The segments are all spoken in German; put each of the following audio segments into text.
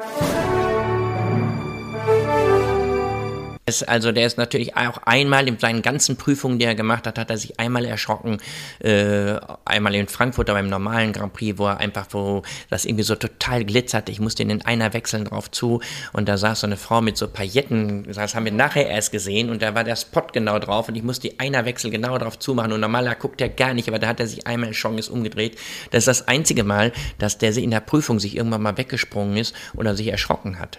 Thank you. Also der ist natürlich auch einmal in seinen ganzen Prüfungen, die er gemacht hat, hat er sich einmal erschrocken, äh, einmal in Frankfurt beim normalen Grand Prix, wo er einfach, wo das irgendwie so total glitzerte. Ich musste ihn in einer wechseln drauf zu und da saß so eine Frau mit so Pailletten, das haben wir nachher erst gesehen und da war der Spot genau drauf und ich musste die einer Wechsel genau drauf zumachen und normaler guckt er gar nicht, aber da hat er sich einmal erschrocken, ist umgedreht. Das ist das einzige Mal, dass der in der Prüfung sich irgendwann mal weggesprungen ist oder sich erschrocken hat.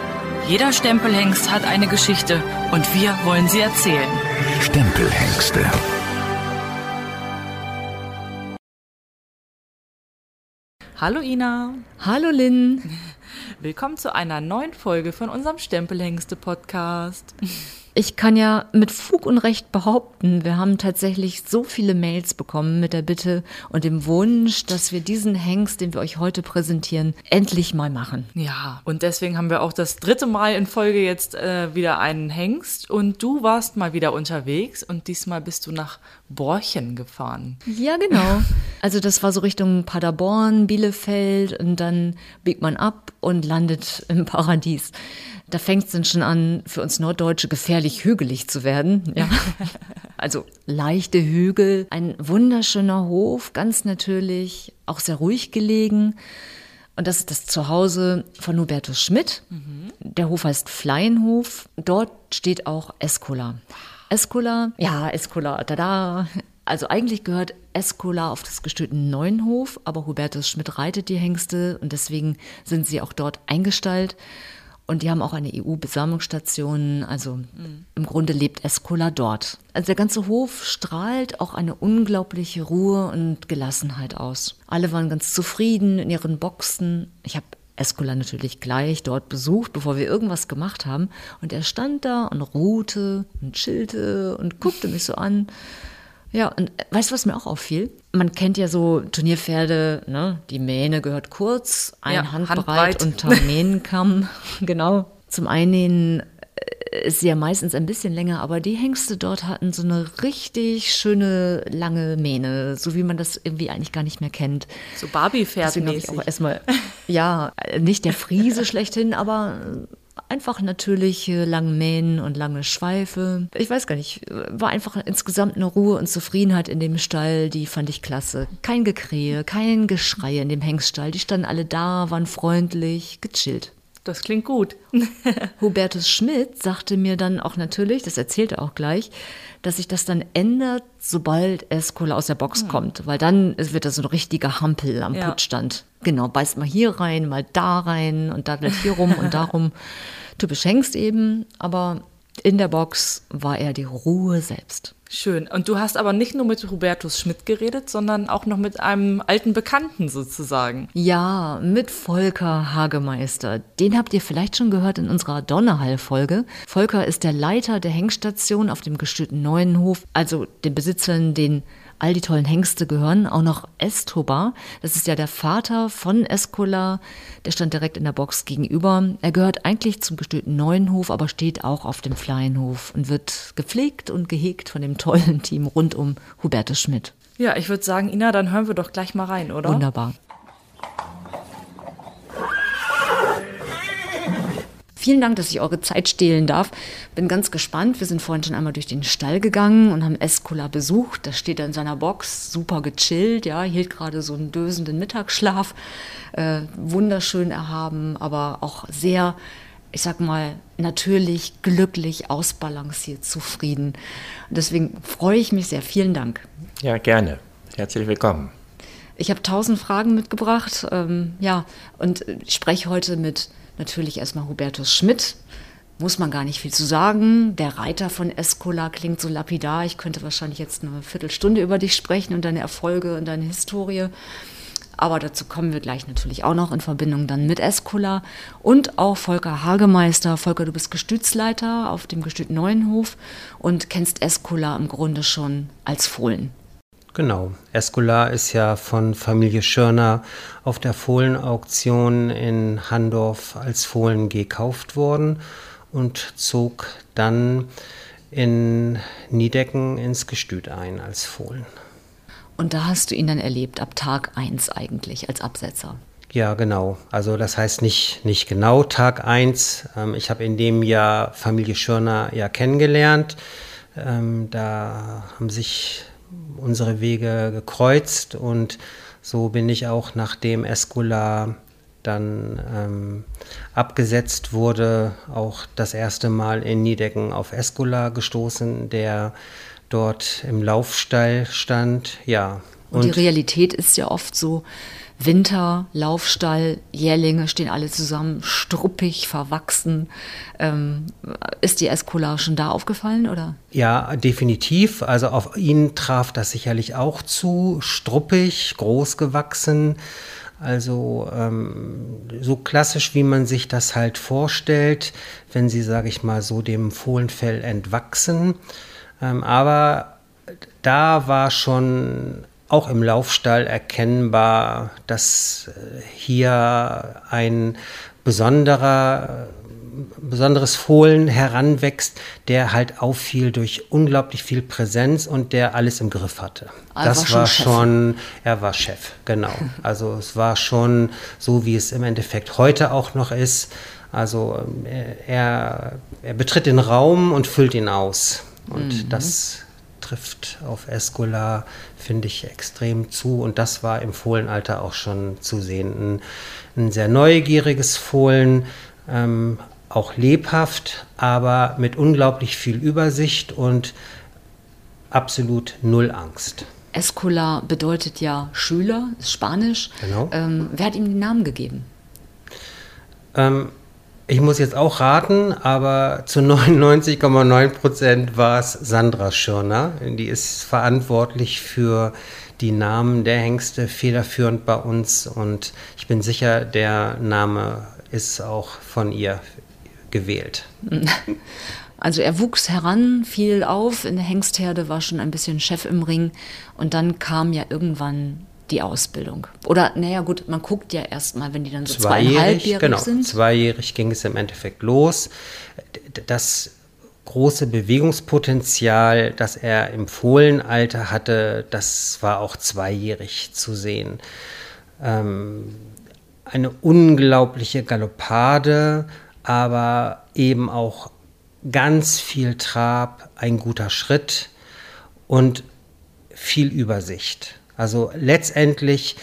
Jeder Stempelhengst hat eine Geschichte und wir wollen sie erzählen. Stempelhengste. Hallo Ina. Hallo Lynn. Willkommen zu einer neuen Folge von unserem Stempelhengste Podcast. Ich kann ja mit Fug und Recht behaupten, wir haben tatsächlich so viele Mails bekommen mit der Bitte und dem Wunsch, dass wir diesen Hengst, den wir euch heute präsentieren, endlich mal machen. Ja, und deswegen haben wir auch das dritte Mal in Folge jetzt äh, wieder einen Hengst und du warst mal wieder unterwegs und diesmal bist du nach Borchen gefahren. Ja, genau. Also das war so Richtung Paderborn, Bielefeld und dann biegt man ab und landet im Paradies. Da fängt es dann schon an, für uns Norddeutsche gefährlich hügelig zu werden. Ja. Also leichte Hügel, ein wunderschöner Hof, ganz natürlich, auch sehr ruhig gelegen. Und das ist das Zuhause von Hubertus Schmidt. Mhm. Der Hof heißt Fleinhof. Dort steht auch Escola. Escola, ja, Escola, tada. Also eigentlich gehört Escola auf das Gestüt Neuenhof, aber Hubertus Schmidt reitet die Hengste und deswegen sind sie auch dort eingestallt. Und die haben auch eine EU-Besammlungsstation. Also mhm. im Grunde lebt Escola dort. Also der ganze Hof strahlt auch eine unglaubliche Ruhe und Gelassenheit aus. Alle waren ganz zufrieden in ihren Boxen. Ich habe Escola natürlich gleich dort besucht, bevor wir irgendwas gemacht haben. Und er stand da und ruhte und chillte und guckte mich so an. Ja, und äh, weißt du, was mir auch auffiel? Man kennt ja so Turnierpferde, ne? Die Mähne gehört kurz, ein ja, Handbreit, Handbreit unter Mähnenkamm. genau. Zum einen äh, ist sie ja meistens ein bisschen länger, aber die Hengste dort hatten so eine richtig schöne lange Mähne, so wie man das irgendwie eigentlich gar nicht mehr kennt. So Barbie-Pferd. Deswegen ich auch erstmal, ja, nicht der Friese schlechthin, aber Einfach natürliche lange Mähnen und lange Schweife. Ich weiß gar nicht, war einfach insgesamt eine Ruhe und Zufriedenheit in dem Stall, die fand ich klasse. Kein Gekrähe, kein Geschrei in dem Hengststall. Die standen alle da, waren freundlich, gechillt. Das klingt gut. Hubertus Schmidt sagte mir dann auch natürlich, das erzählt er auch gleich, dass sich das dann ändert, sobald Escola aus der Box hm. kommt, weil dann wird das so ein richtiger Hampel am ja. Puttstand. Genau, beißt mal hier rein, mal da rein und daddelt hier rum und darum. Typisch Hengst eben, aber in der Box war er die Ruhe selbst. Schön. Und du hast aber nicht nur mit Hubertus Schmidt geredet, sondern auch noch mit einem alten Bekannten sozusagen. Ja, mit Volker Hagemeister. Den habt ihr vielleicht schon gehört in unserer Donnerhall-Folge. Volker ist der Leiter der Hengstation auf dem gestützten Neuenhof, also den Besitzern, den all die tollen Hengste gehören, auch noch Estobar. Das ist ja der Vater von Escola. Der stand direkt in der Box gegenüber. Er gehört eigentlich zum gestörten Neuenhof, aber steht auch auf dem Flyenhof und wird gepflegt und gehegt von dem tollen Team rund um Hubertus Schmidt. Ja, ich würde sagen, Ina, dann hören wir doch gleich mal rein, oder? Wunderbar. Vielen Dank, dass ich eure Zeit stehlen darf. Bin ganz gespannt. Wir sind vorhin schon einmal durch den Stall gegangen und haben Escola besucht. Da steht er in seiner Box, super gechillt, ja, hielt gerade so einen dösenden Mittagsschlaf. Äh, wunderschön erhaben, aber auch sehr, ich sag mal, natürlich, glücklich, ausbalanciert, zufrieden. Und deswegen freue ich mich sehr. Vielen Dank. Ja, gerne. Herzlich willkommen. Ich habe tausend Fragen mitgebracht. Ähm, ja, und ich spreche heute mit Natürlich erstmal Hubertus Schmidt. Muss man gar nicht viel zu sagen. Der Reiter von Escola klingt so lapidar. Ich könnte wahrscheinlich jetzt eine Viertelstunde über dich sprechen und deine Erfolge und deine Historie. Aber dazu kommen wir gleich natürlich auch noch in Verbindung dann mit Escola und auch Volker Hagemeister. Volker, du bist Gestütsleiter auf dem Gestüt Neuenhof und kennst Escola im Grunde schon als Fohlen. Genau. Escola ist ja von Familie Schörner auf der Fohlenauktion in Handorf als Fohlen gekauft worden und zog dann in Niedecken ins Gestüt ein als Fohlen. Und da hast du ihn dann erlebt, ab Tag 1 eigentlich, als Absetzer. Ja, genau. Also das heißt nicht, nicht genau Tag 1. Ähm, ich habe in dem Jahr Familie Schörner ja kennengelernt. Ähm, da haben sich unsere Wege gekreuzt und so bin ich auch nachdem Escola dann ähm, abgesetzt wurde, auch das erste Mal in Niedecken auf Escola gestoßen, der dort im Laufstall stand. Ja. Und, und die Realität ist ja oft so, Winter, Laufstall, Jährlinge stehen alle zusammen, struppig, verwachsen. Ähm, ist die Escola schon da aufgefallen, oder? Ja, definitiv. Also auf ihn traf das sicherlich auch zu. Struppig, groß gewachsen. Also ähm, so klassisch, wie man sich das halt vorstellt, wenn sie, sage ich mal, so dem Fohlenfell entwachsen. Ähm, aber da war schon auch im Laufstall erkennbar, dass äh, hier ein besonderer besonderes Fohlen heranwächst, der halt auffiel durch unglaublich viel Präsenz und der alles im Griff hatte. Ah, das war, schon, war schon, er war Chef, genau. Also es war schon so, wie es im Endeffekt heute auch noch ist. Also ähm, er, er betritt den Raum und füllt ihn aus. Und mhm. das trifft auf Escola, finde ich, extrem zu. Und das war im Fohlenalter auch schon zu sehen. Ein, ein sehr neugieriges Fohlen, ähm, auch lebhaft, aber mit unglaublich viel Übersicht und absolut null Angst. Escola bedeutet ja Schüler, ist Spanisch. Genau. Ähm, wer hat ihm den Namen gegeben? Ähm, ich muss jetzt auch raten, aber zu 99,9 Prozent war es Sandra Schirner. Die ist verantwortlich für die Namen der Hengste federführend bei uns und ich bin sicher, der Name ist auch von ihr gewählt. Also er wuchs heran, fiel auf in der Hengstherde, war schon ein bisschen Chef im Ring und dann kam ja irgendwann die Ausbildung. Oder naja gut, man guckt ja erstmal, wenn die dann so zweieinhalbjährig genau, sind. Zweijährig ging es im Endeffekt los. Das große Bewegungspotenzial, das er im Fohlenalter hatte, das war auch zweijährig zu sehen. Ähm, eine unglaubliche Galoppade, aber eben auch ganz viel Trab, ein guter Schritt und viel Übersicht. Also letztendlich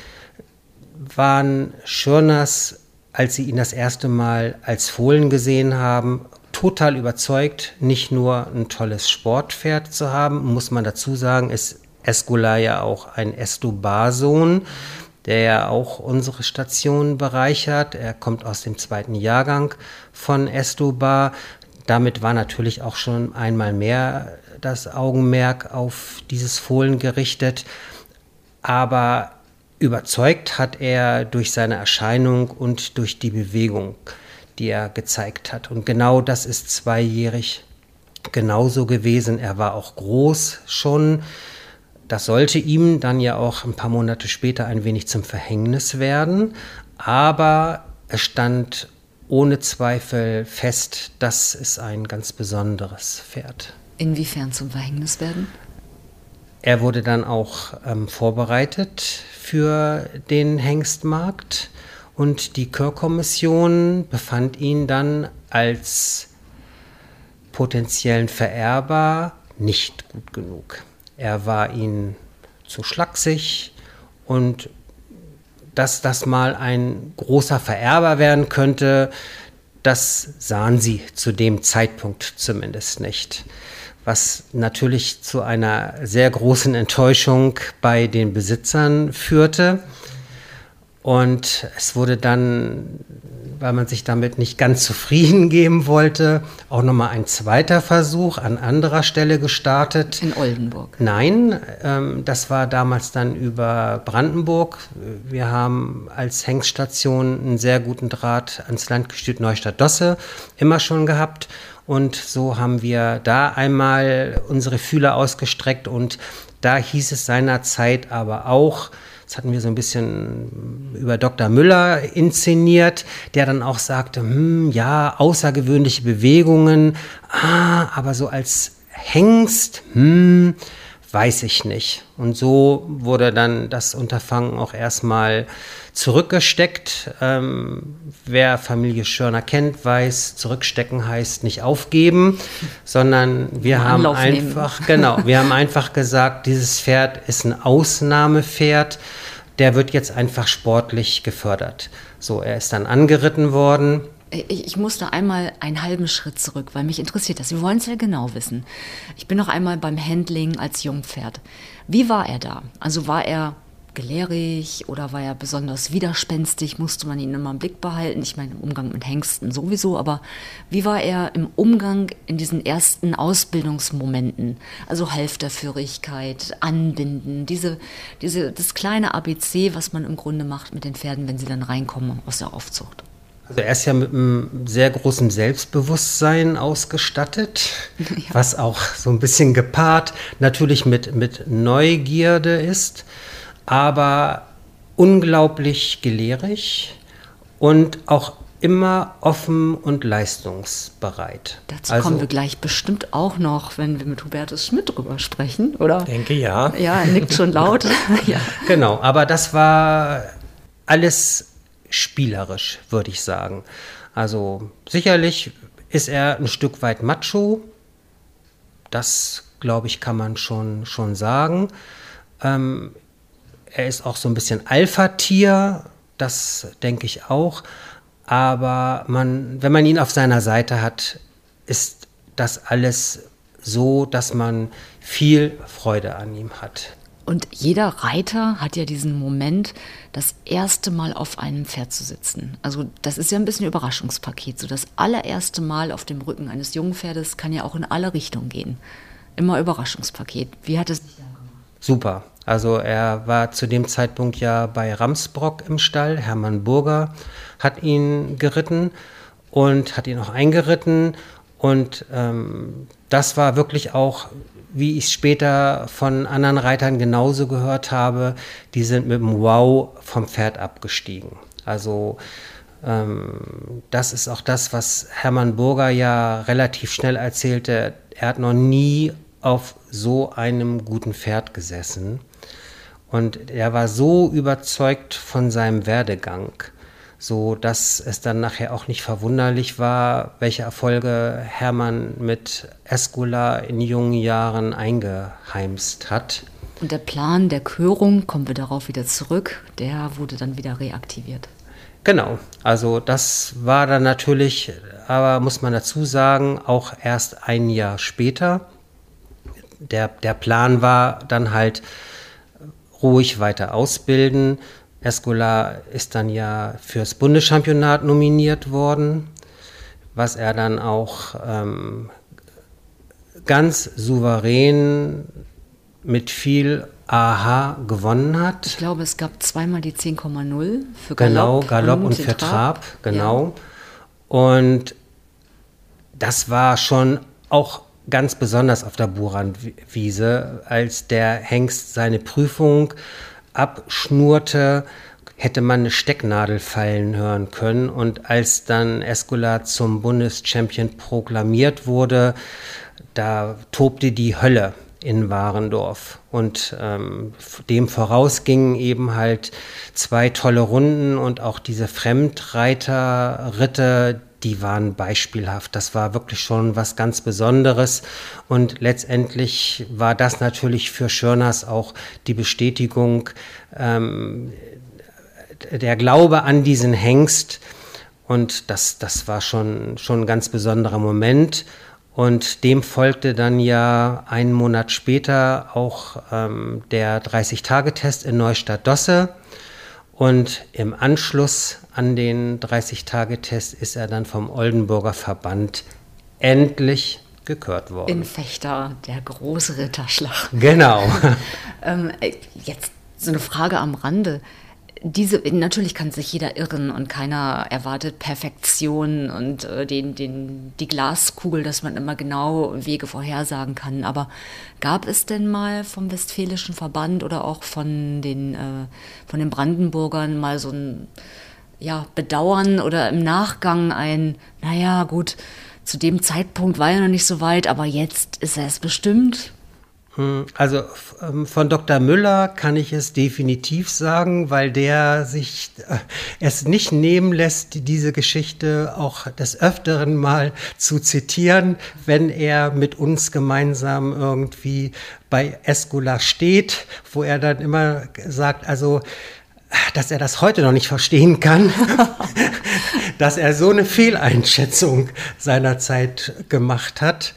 waren Schirners, als sie ihn das erste Mal als Fohlen gesehen haben, total überzeugt, nicht nur ein tolles Sportpferd zu haben, muss man dazu sagen, ist Escola ja auch ein Estobar-Sohn der ja auch unsere Station bereichert. Er kommt aus dem zweiten Jahrgang von Estobar. Damit war natürlich auch schon einmal mehr das Augenmerk auf dieses Fohlen gerichtet. Aber überzeugt hat er durch seine Erscheinung und durch die Bewegung, die er gezeigt hat. Und genau das ist zweijährig genauso gewesen. Er war auch groß schon. Das sollte ihm dann ja auch ein paar Monate später ein wenig zum Verhängnis werden, aber es stand ohne Zweifel fest, das ist ein ganz besonderes Pferd. Inwiefern zum Verhängnis werden? Er wurde dann auch ähm, vorbereitet für den Hengstmarkt und die Kör-Kommission befand ihn dann als potenziellen Vererber nicht gut genug. Er war ihnen zu schlaksig und dass das mal ein großer Vererber werden könnte, das sahen sie zu dem Zeitpunkt zumindest nicht. Was natürlich zu einer sehr großen Enttäuschung bei den Besitzern führte. Und es wurde dann weil man sich damit nicht ganz zufrieden geben wollte, auch nochmal ein zweiter Versuch an anderer Stelle gestartet. In Oldenburg? Nein, ähm, das war damals dann über Brandenburg. Wir haben als Hengststation einen sehr guten Draht ans Landgestüt Neustadt-Dosse immer schon gehabt. Und so haben wir da einmal unsere Fühler ausgestreckt und da hieß es seinerzeit aber auch, das hatten wir so ein bisschen über Dr. Müller inszeniert, der dann auch sagte, hm, ja, außergewöhnliche Bewegungen, ah, aber so als Hengst, hm, weiß ich nicht. Und so wurde dann das Unterfangen auch erstmal zurückgesteckt. Ähm, wer Familie Schörner kennt, weiß, zurückstecken heißt nicht aufgeben, sondern wir haben Anlauf einfach, nehmen. genau, wir haben einfach gesagt, dieses Pferd ist ein Ausnahmepferd, der wird jetzt einfach sportlich gefördert. So, er ist dann angeritten worden ich, ich musste einmal einen halben Schritt zurück, weil mich interessiert das. Wir wollen es ja genau wissen. Ich bin noch einmal beim Handling als Jungpferd. Wie war er da? Also war er gelehrig oder war er besonders widerspenstig? Musste man ihn immer im Blick behalten? Ich meine, im Umgang mit Hengsten sowieso, aber wie war er im Umgang in diesen ersten Ausbildungsmomenten? Also Halfterführigkeit, Anbinden, diese, diese, das kleine ABC, was man im Grunde macht mit den Pferden, wenn sie dann reinkommen aus der Aufzucht. Also er ist ja mit einem sehr großen Selbstbewusstsein ausgestattet, ja. was auch so ein bisschen gepaart natürlich mit, mit Neugierde ist, aber unglaublich gelehrig und auch immer offen und leistungsbereit. Dazu also, kommen wir gleich bestimmt auch noch, wenn wir mit Hubertus Schmidt drüber sprechen, oder? Denke ja. Ja, er nickt schon laut. ja. Genau, aber das war alles spielerisch, würde ich sagen. Also sicherlich ist er ein Stück weit macho. Das, glaube ich, kann man schon, schon sagen. Ähm, er ist auch so ein bisschen Alpha-Tier, das denke ich auch. Aber man, wenn man ihn auf seiner Seite hat, ist das alles so, dass man viel Freude an ihm hat. Und jeder Reiter hat ja diesen Moment, das erste Mal auf einem Pferd zu sitzen. Also das ist ja ein bisschen ein Überraschungspaket. So das allererste Mal auf dem Rücken eines jungen Pferdes kann ja auch in alle Richtungen gehen. Immer Überraschungspaket. Wie hat es Super. Also er war zu dem Zeitpunkt ja bei Ramsbrock im Stall. Hermann Burger hat ihn geritten und hat ihn auch eingeritten. Und ähm, das war wirklich auch wie ich später von anderen Reitern genauso gehört habe, die sind mit dem Wow vom Pferd abgestiegen. Also ähm, das ist auch das, was Hermann Burger ja relativ schnell erzählte. Er hat noch nie auf so einem guten Pferd gesessen. Und er war so überzeugt von seinem Werdegang so dass es dann nachher auch nicht verwunderlich war, welche Erfolge Hermann mit Escola in jungen Jahren eingeheimst hat. Und der Plan der Körung, kommen wir darauf wieder zurück, der wurde dann wieder reaktiviert. Genau, also das war dann natürlich, aber muss man dazu sagen, auch erst ein Jahr später. Der, der Plan war dann halt ruhig weiter ausbilden, Escola ist dann ja fürs Bundeschampionat nominiert worden, was er dann auch ähm, ganz souverän mit viel Aha gewonnen hat. Ich glaube, es gab zweimal die 10,0 für Galopp. Genau, Galopp und, und für Trab, Trab genau. Ja. Und das war schon auch ganz besonders auf der Buranwiese, als der Hengst seine Prüfung abschnurte, hätte man eine Stecknadel fallen hören können. Und als dann Escola zum Bundeschampion proklamiert wurde, da tobte die Hölle in Warendorf. Und ähm, dem voraus gingen eben halt zwei tolle Runden und auch diese Fremdreiterritte, die waren beispielhaft. Das war wirklich schon was ganz Besonderes. Und letztendlich war das natürlich für Schörners auch die Bestätigung, ähm, der Glaube an diesen Hengst. Und das, das war schon, schon ein ganz besonderer Moment. Und dem folgte dann ja einen Monat später auch ähm, der 30-Tage-Test in Neustadt-Dosse. Und im Anschluss an den 30-Tage-Test ist er dann vom Oldenburger Verband endlich gekürt worden. In Fechter, der große Ritterschlag. Genau. ähm, äh, jetzt so eine Frage am Rande. Diese, natürlich kann sich jeder irren und keiner erwartet Perfektion und äh, den, den, die Glaskugel, dass man immer genau Wege vorhersagen kann. Aber gab es denn mal vom Westfälischen Verband oder auch von den, äh, von den Brandenburgern mal so ein ja, Bedauern oder im Nachgang ein, naja, gut, zu dem Zeitpunkt war er noch nicht so weit, aber jetzt ist er es bestimmt. Hm, also ähm, von Dr. Müller kann ich es definitiv sagen, weil der sich äh, es nicht nehmen lässt, diese Geschichte auch des Öfteren mal zu zitieren, wenn er mit uns gemeinsam irgendwie bei Escola steht, wo er dann immer sagt, also dass er das heute noch nicht verstehen kann, dass er so eine Fehleinschätzung seinerzeit gemacht hat.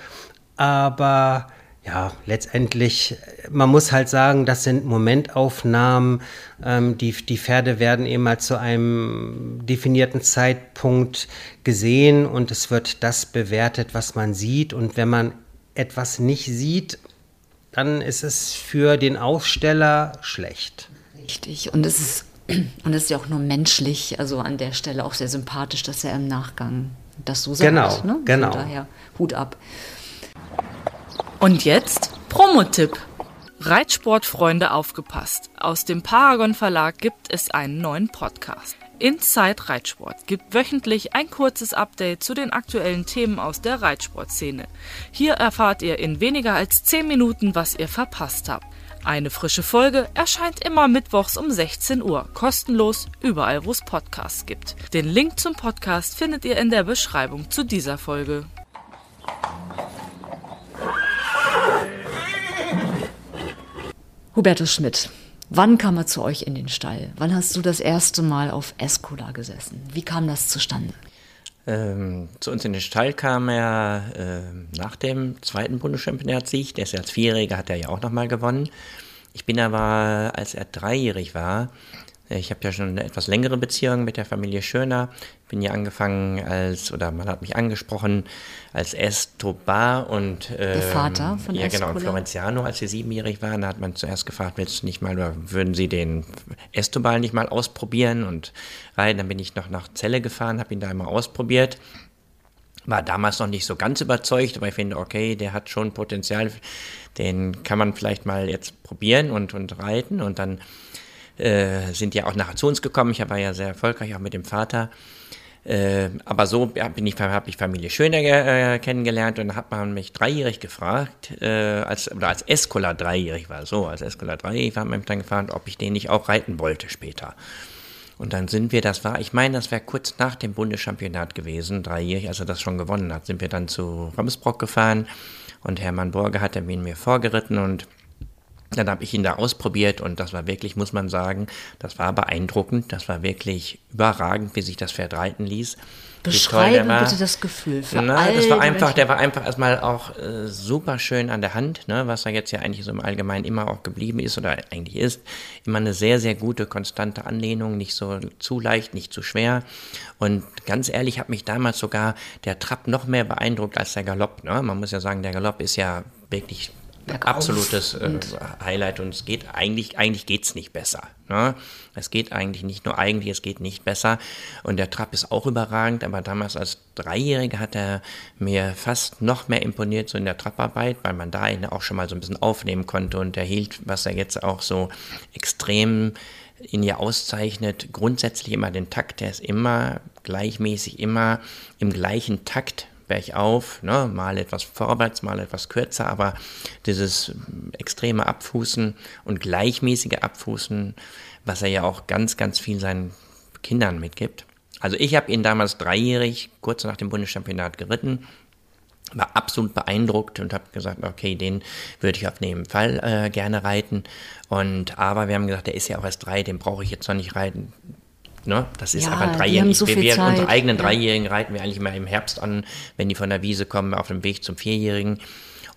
Aber ja, letztendlich, man muss halt sagen, das sind Momentaufnahmen. Ähm, die, die Pferde werden eben mal zu einem definierten Zeitpunkt gesehen und es wird das bewertet, was man sieht. Und wenn man etwas nicht sieht, dann ist es für den Aufsteller schlecht. Richtig. Und es ist, und es ist ja auch nur menschlich, also an der Stelle auch sehr sympathisch, dass er im Nachgang das so sagt. Genau, ne? genau. Von daher Hut ab. Und jetzt Promotipp. Reitsportfreunde aufgepasst. Aus dem Paragon Verlag gibt es einen neuen Podcast. Inside Reitsport gibt wöchentlich ein kurzes Update zu den aktuellen Themen aus der Reitsportszene. Hier erfahrt ihr in weniger als 10 Minuten, was ihr verpasst habt. Eine frische Folge erscheint immer mittwochs um 16 Uhr, kostenlos überall, wo es Podcasts gibt. Den Link zum Podcast findet ihr in der Beschreibung zu dieser Folge. Hubertus Schmidt, wann kam er zu euch in den Stall? Wann hast du das erste Mal auf Escola gesessen? Wie kam das zustande? Ähm, zu uns in den Stall kam er äh, nach dem zweiten Bundeschampionatssieg. Der ist ja als Vierjähriger, hat er ja auch nochmal gewonnen. Ich bin aber, als er dreijährig war, ich habe ja schon eine etwas längere Beziehung mit der Familie Schöner. Bin ja angefangen als, oder man hat mich angesprochen als Estobar und. Ähm, der Vater von Ja, genau, und Florenziano, als sie siebenjährig waren, da hat man zuerst gefragt, willst du nicht mal, oder würden sie den Estobal nicht mal ausprobieren und rein. Dann bin ich noch nach Celle gefahren, habe ihn da einmal ausprobiert. War damals noch nicht so ganz überzeugt, aber ich finde, okay, der hat schon Potenzial, den kann man vielleicht mal jetzt probieren und, und reiten und dann äh, sind ja auch nachher zu uns gekommen. Ich war ja sehr erfolgreich, auch mit dem Vater. Äh, aber so bin ich, habe ich Familie Schöner äh, kennengelernt und dann hat man mich dreijährig gefragt, äh, als, oder als Escola dreijährig war, so, als Escola dreijährig war man mich dann gefragt, ob ich den nicht auch reiten wollte später. Und dann sind wir, das war, ich meine, das wäre kurz nach dem Bundeschampionat gewesen, dreijährig, als er das schon gewonnen hat, sind wir dann zu Ramsbrock gefahren und Hermann Borge hat er mir vorgeritten und dann habe ich ihn da ausprobiert und das war wirklich, muss man sagen, das war beeindruckend. Das war wirklich überragend, wie sich das Pferd reiten ließ. Wie toll bitte das Gefühl für Na, all das war einfach, Menschen. der war einfach erstmal auch äh, super schön an der Hand, ne, was er jetzt ja eigentlich so im Allgemeinen immer auch geblieben ist oder eigentlich ist. Immer eine sehr, sehr gute, konstante Anlehnung, nicht so zu leicht, nicht zu schwer. Und ganz ehrlich, hat mich damals sogar der Trab noch mehr beeindruckt als der Galopp. Ne? Man muss ja sagen, der Galopp ist ja wirklich Bergauf absolutes äh, Highlight und es geht eigentlich, eigentlich geht's nicht besser. Ne? Es geht eigentlich nicht nur eigentlich, es geht nicht besser. Und der Trab ist auch überragend, aber damals als Dreijähriger hat er mir fast noch mehr imponiert, so in der Trapparbeit, weil man da ihn auch schon mal so ein bisschen aufnehmen konnte und er hielt, was er jetzt auch so extrem ihn ja auszeichnet, grundsätzlich immer den Takt, der ist immer gleichmäßig, immer im gleichen Takt bergauf, ne? mal etwas vorwärts, mal etwas kürzer, aber dieses extreme Abfußen und gleichmäßige Abfußen, was er ja auch ganz, ganz viel seinen Kindern mitgibt. Also ich habe ihn damals dreijährig, kurz nach dem Bundeschampionat geritten, war absolut beeindruckt und habe gesagt, okay, den würde ich auf jeden Fall äh, gerne reiten. Und aber wir haben gesagt, der ist ja auch erst drei, den brauche ich jetzt noch nicht reiten. Ne? Das ist Ja, aber ein haben so wir, wir, unsere eigenen ja. Dreijährigen reiten wir eigentlich immer im Herbst an, wenn die von der Wiese kommen, auf dem Weg zum Vierjährigen.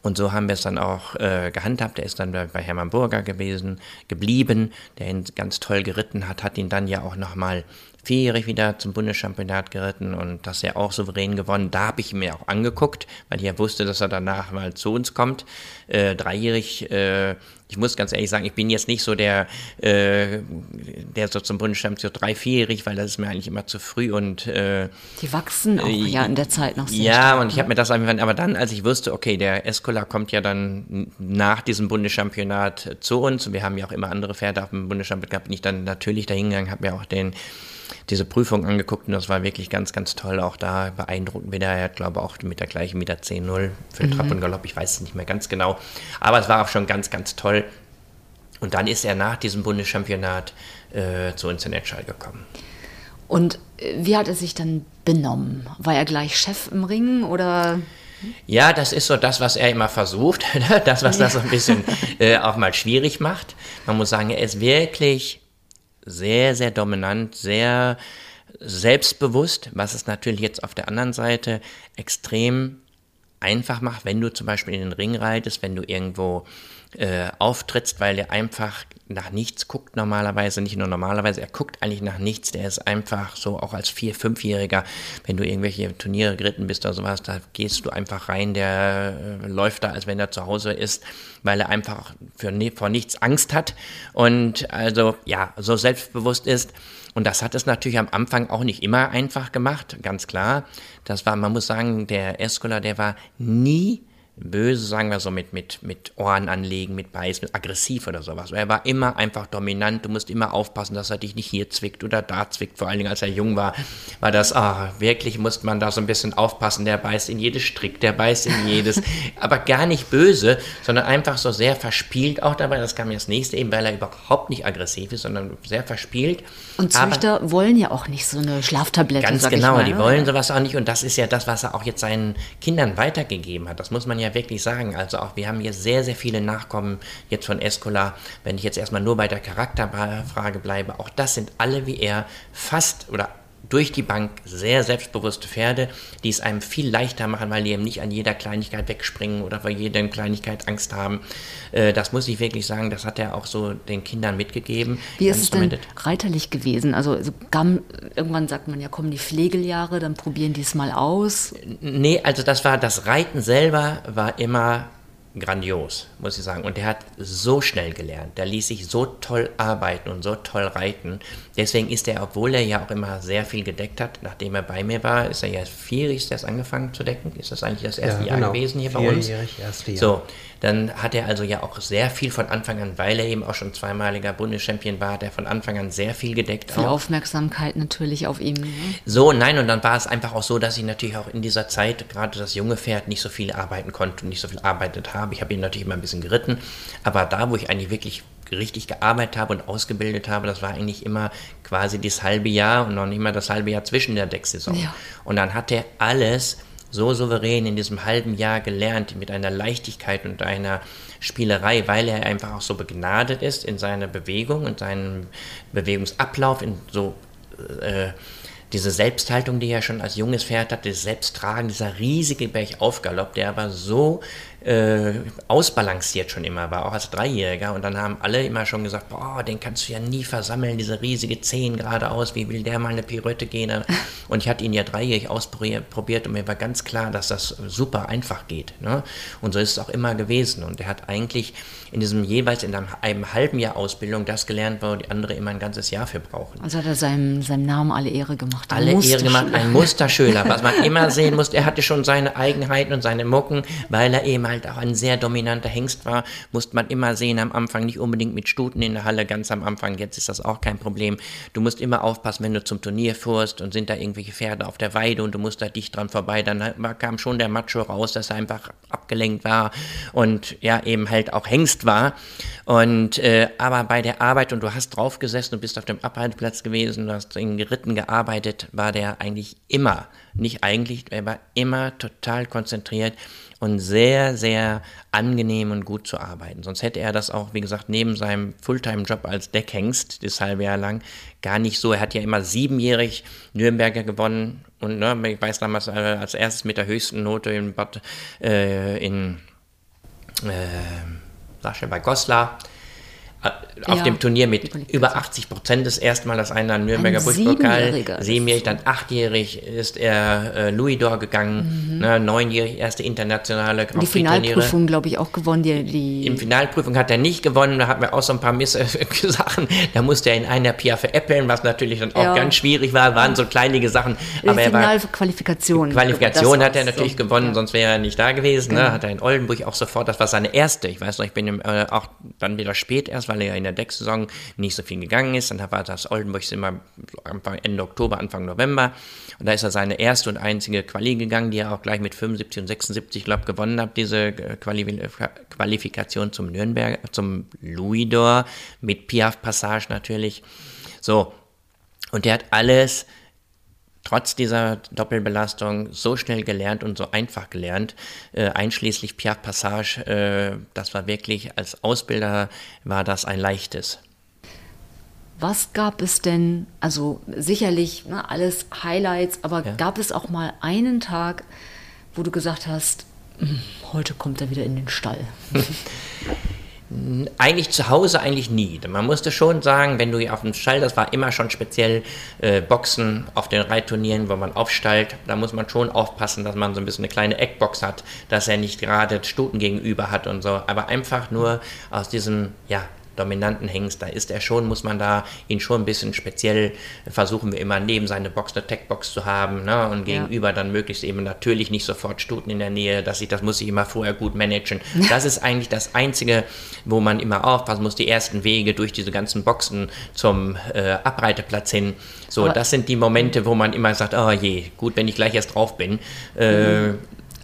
Und so haben wir es dann auch äh, gehandhabt. Er ist dann bei Hermann Burger gewesen, geblieben, der ihn ganz toll geritten hat, hat ihn dann ja auch nochmal vierjährig wieder zum Bundeschampionat geritten und das ja auch souverän gewonnen. Da habe ich mir auch angeguckt, weil ich ja wusste, dass er danach mal zu uns kommt. Äh, dreijährig, äh, ich muss ganz ehrlich sagen, ich bin jetzt nicht so der, äh, der so zum Bundeschampionat so drei, vierjährig, weil das ist mir eigentlich immer zu früh und äh, die wachsen auch ja in der Zeit noch sehr Ja, stark, und ich habe ne? mir das einfach, aber dann, als ich wusste, okay, der Escola kommt ja dann nach diesem Bundeschampionat zu uns und wir haben ja auch immer andere Pferde auf dem Bundeschampionat gehabt, bin ich dann natürlich dahingegangen, habe mir auch den diese Prüfung angeguckt und das war wirklich ganz, ganz toll. Auch da beeindruckend wieder. Er hat, glaube ich, auch mit der gleichen Meter 10-0 für mhm. Trab und Galopp. Ich weiß es nicht mehr ganz genau. Aber es war auch schon ganz, ganz toll. Und dann ist er nach diesem Bundeschampionat äh, zu uns in Etschall gekommen. Und äh, wie hat er sich dann benommen? War er gleich Chef im Ring oder? Ja, das ist so das, was er immer versucht. das, was das so ein bisschen äh, auch mal schwierig macht. Man muss sagen, er ist wirklich sehr, sehr dominant, sehr selbstbewusst, was es natürlich jetzt auf der anderen Seite extrem einfach macht, wenn du zum Beispiel in den Ring reitest, wenn du irgendwo äh, auftrittst, weil er einfach nach nichts guckt normalerweise, nicht nur normalerweise, er guckt eigentlich nach nichts, der ist einfach so auch als Vier-, Fünfjähriger, wenn du irgendwelche Turniere geritten bist oder sowas, da gehst du einfach rein, der äh, läuft da, als wenn er zu Hause ist, weil er einfach für, vor nichts Angst hat und also ja, so selbstbewusst ist. Und das hat es natürlich am Anfang auch nicht immer einfach gemacht, ganz klar. Das war, man muss sagen, der Escola, der war nie böse, sagen wir so, mit, mit, mit Ohren anlegen, mit Beißen, aggressiv oder sowas. Er war immer einfach dominant. Du musst immer aufpassen, dass er dich nicht hier zwickt oder da zwickt. Vor allen Dingen, als er jung war, war das, ah, wirklich musste man da so ein bisschen aufpassen. Der beißt in jedes Strick, der beißt in jedes, aber gar nicht böse, sondern einfach so sehr verspielt auch dabei. Das kam mir das nächste eben, weil er überhaupt nicht aggressiv ist, sondern sehr verspielt. Und Züchter aber, wollen ja auch nicht so eine Schlaftablette. Ganz genau, mal, die ne? wollen sowas auch nicht. Und das ist ja das, was er auch jetzt seinen Kindern weitergegeben hat. Das muss man ja ja wirklich sagen. Also auch wir haben hier sehr, sehr viele Nachkommen jetzt von Escola. Wenn ich jetzt erstmal nur bei der Charakterfrage bleibe, auch das sind alle wie er fast oder durch die Bank sehr selbstbewusste Pferde, die es einem viel leichter machen, weil die eben nicht an jeder Kleinigkeit wegspringen oder vor jeder Kleinigkeit Angst haben. Äh, das muss ich wirklich sagen, das hat er auch so den Kindern mitgegeben. Wie ist es denn reiterlich gewesen? Also so irgendwann sagt man ja, kommen die Pflegeljahre, dann probieren die es mal aus. Nee, also das war, das Reiten selber war immer grandios, muss ich sagen. Und der hat so schnell gelernt. Der ließ sich so toll arbeiten und so toll reiten. Deswegen ist er, obwohl er ja auch immer sehr viel gedeckt hat, nachdem er bei mir war, ist er ja vierig erst angefangen zu decken. Ist das eigentlich das erste ja, Jahr genau. gewesen hier bei uns? Erste Jahr. So, dann hat er also ja auch sehr viel von Anfang an, weil er eben auch schon zweimaliger Bundeschampion war, hat er von Anfang an sehr viel gedeckt. Viel auch. Aufmerksamkeit natürlich auf ihm. Ne? So, nein, und dann war es einfach auch so, dass ich natürlich auch in dieser Zeit, gerade das junge Pferd, nicht so viel arbeiten konnte und nicht so viel arbeitet habe. Ich habe ihn natürlich immer ein bisschen geritten, aber da, wo ich eigentlich wirklich richtig gearbeitet habe und ausgebildet habe, das war eigentlich immer quasi das halbe Jahr und noch nicht mal das halbe Jahr zwischen der Decksaison. Ja. Und dann hat er alles so souverän in diesem halben Jahr gelernt, mit einer Leichtigkeit und einer Spielerei, weil er einfach auch so begnadet ist in seiner Bewegung und seinem Bewegungsablauf, in so äh, diese Selbsthaltung, die er schon als junges Pferd hat, das Selbsttragen, dieser riesige Bergaufgalopp, der aber so äh, ausbalanciert schon immer war, auch als Dreijähriger. Und dann haben alle immer schon gesagt, boah, den kannst du ja nie versammeln, diese riesige Zehen geradeaus, wie will der mal eine Pirouette gehen? Und ich hatte ihn ja dreijährig ausprobiert und mir war ganz klar, dass das super einfach geht. Ne? Und so ist es auch immer gewesen. Und er hat eigentlich in diesem jeweils in einem, einem halben Jahr Ausbildung das gelernt, wo die andere immer ein ganzes Jahr für brauchen. Also hat er seinem, seinem Namen alle Ehre gemacht. Alle Ehre gemacht, ein Musterschüler, was man immer sehen muss. Er hatte schon seine Eigenheiten und seine Mucken, weil er eben halt auch ein sehr dominanter Hengst war, musste man immer sehen am Anfang, nicht unbedingt mit Stuten in der Halle, ganz am Anfang, jetzt ist das auch kein Problem. Du musst immer aufpassen, wenn du zum Turnier fuhrst und sind da irgendwelche Pferde auf der Weide und du musst da dicht dran vorbei, dann kam schon der Macho raus, dass er einfach abgelenkt war und ja, eben halt auch Hengst war. Und äh, aber bei der Arbeit und du hast drauf gesessen, du bist auf dem Abhalteplatz gewesen, du hast in Geritten gearbeitet, war der eigentlich immer, nicht eigentlich, er war immer total konzentriert und sehr, sehr angenehm und gut zu arbeiten. Sonst hätte er das auch, wie gesagt, neben seinem Fulltime-Job als Deckhengst, das halbe Jahr lang, gar nicht so. Er hat ja immer siebenjährig Nürnberger gewonnen und ne, ich weiß damals äh, als erstes mit der höchsten Note in Bad, äh, in Sascha bei Goslar äh, auf Ja, dem Turnier die mit über 80 Prozent das erste Mal, dass einer Nürnberger Ein Buschpokal, ist siebenjährig, dann achtjährig ist er äh, Louis d'Or gegangen, ne, neunjährig erste internationale Mhm. Die Grand Prix-Turniere. Finalprüfung, glaube ich, auch gewonnen. Die, die Im Finalprüfung hat er nicht gewonnen, da hatten wir auch so ein paar Miss-Sachen. Da musste er in einer Pia veräppeln, was natürlich dann auch Ja. ganz schwierig war, waren so kleinige Sachen. die Aber er war Finalqualifikation. Qualifikation Das hat er natürlich so. gewonnen, sonst wäre er nicht da gewesen. Genau. Ne? Hat er in Oldenburg auch sofort, das war seine erste. Ich weiß noch, ich bin im, äh, auch dann wieder spät erst, weil er ja in der Decksaison nicht so viel gegangen ist. Dann war das Oldenburg immer Ende Oktober, Anfang November. Und da ist er seine erste und einzige Quali gegangen, die er auch gleich mit 75 und 76, glaube gewonnen hat, diese äh, Quali Qualifikation zum Nürnberg, zum Louis d'Or, mit Piaf Passage natürlich. So. Und der hat alles trotz dieser Doppelbelastung so schnell gelernt und so einfach gelernt, äh, einschließlich Piaf Passage, äh, das war wirklich, als Ausbilder war das ein leichtes. Was gab es denn, also sicherlich ne, alles Highlights, aber Ja. gab es auch mal einen Tag, wo du gesagt hast, "Hm, heute kommt er wieder in den Stall? Eigentlich zu Hause eigentlich nie. Man musste schon sagen, wenn du hier auf dem Stall, das war immer schon speziell äh, Boxen auf den Reitturnieren, wo man aufstallt, da muss man schon aufpassen, dass man so ein bisschen eine kleine Eckbox hat, dass er nicht gerade Stuten gegenüber hat und so. Aber einfach nur aus diesem, ja, dominanten Hengst, da ist er schon, muss man da ihn schon ein bisschen speziell versuchen wir immer neben seine Box eine Tech-Box zu haben ne? und Ja. gegenüber dann möglichst eben natürlich nicht sofort Stuten in der Nähe, dass ich, das muss ich immer vorher gut managen. Das ist eigentlich das Einzige, wo man immer aufpassen muss, die ersten Wege durch diese ganzen Boxen zum äh, Abreiteplatz hin. So, Aber- das sind die Momente, wo man immer sagt, oh je, gut, wenn ich gleich erst drauf bin. Äh,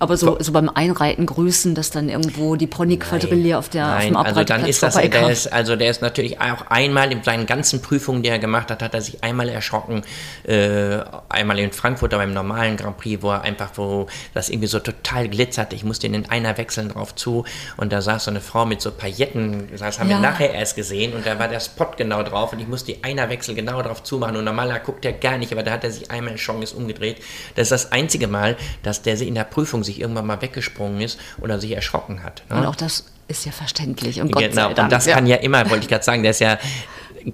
Aber so, so beim Einreiten grüßen, dass dann irgendwo die Pony-Quadrille auf, der, auf dem Nein, also dann ist das, der ist, also der ist natürlich auch einmal in seinen ganzen Prüfungen, die er gemacht hat, hat er sich einmal erschrocken, äh, einmal in Frankfurt beim normalen Grand Prix, wo er einfach, wo das irgendwie so total glitzert. Ich musste ihn in einer wechseln drauf zu und da saß so eine Frau mit so Pailletten, das haben Ja. wir nachher erst gesehen und da war der Spot genau drauf und ich musste die einer Wechsel genau drauf zumachen und normaler guckt er gar nicht, aber da hat er sich einmal schon ist umgedreht. Das ist das einzige Mal, dass der in der Prüfung sich irgendwann mal weggesprungen ist oder sich erschrocken hat. ne? Und auch das ist ja verständlich. Und Gott Genau, sei Dank. und das kann ja immer, wollte ich gerade sagen, der ist ja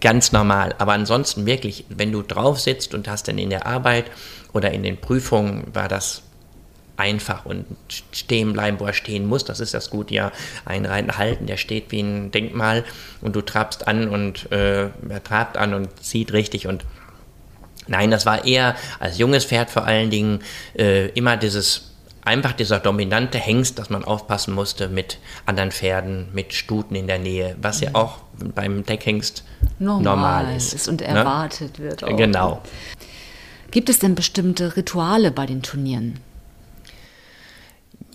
ganz normal. Aber ansonsten wirklich, wenn du drauf sitzt und hast dann in der Arbeit oder in den Prüfungen, war das einfach und stehen bleiben, wo er stehen muss. Das ist das Gute, ja. Einreiten, halten, der steht wie ein Denkmal und du trabst an und äh, er trabt an und zieht richtig und Nein, das war eher als junges Pferd vor allen Dingen äh, immer dieses einfach dieser dominante Hengst, dass man aufpassen musste mit anderen Pferden, mit Stuten in der Nähe, was ja auch beim Deckhengst normal, normal ist. ist und ne? erwartet wird. Auch. Genau. Gibt es denn bestimmte Rituale bei den Turnieren?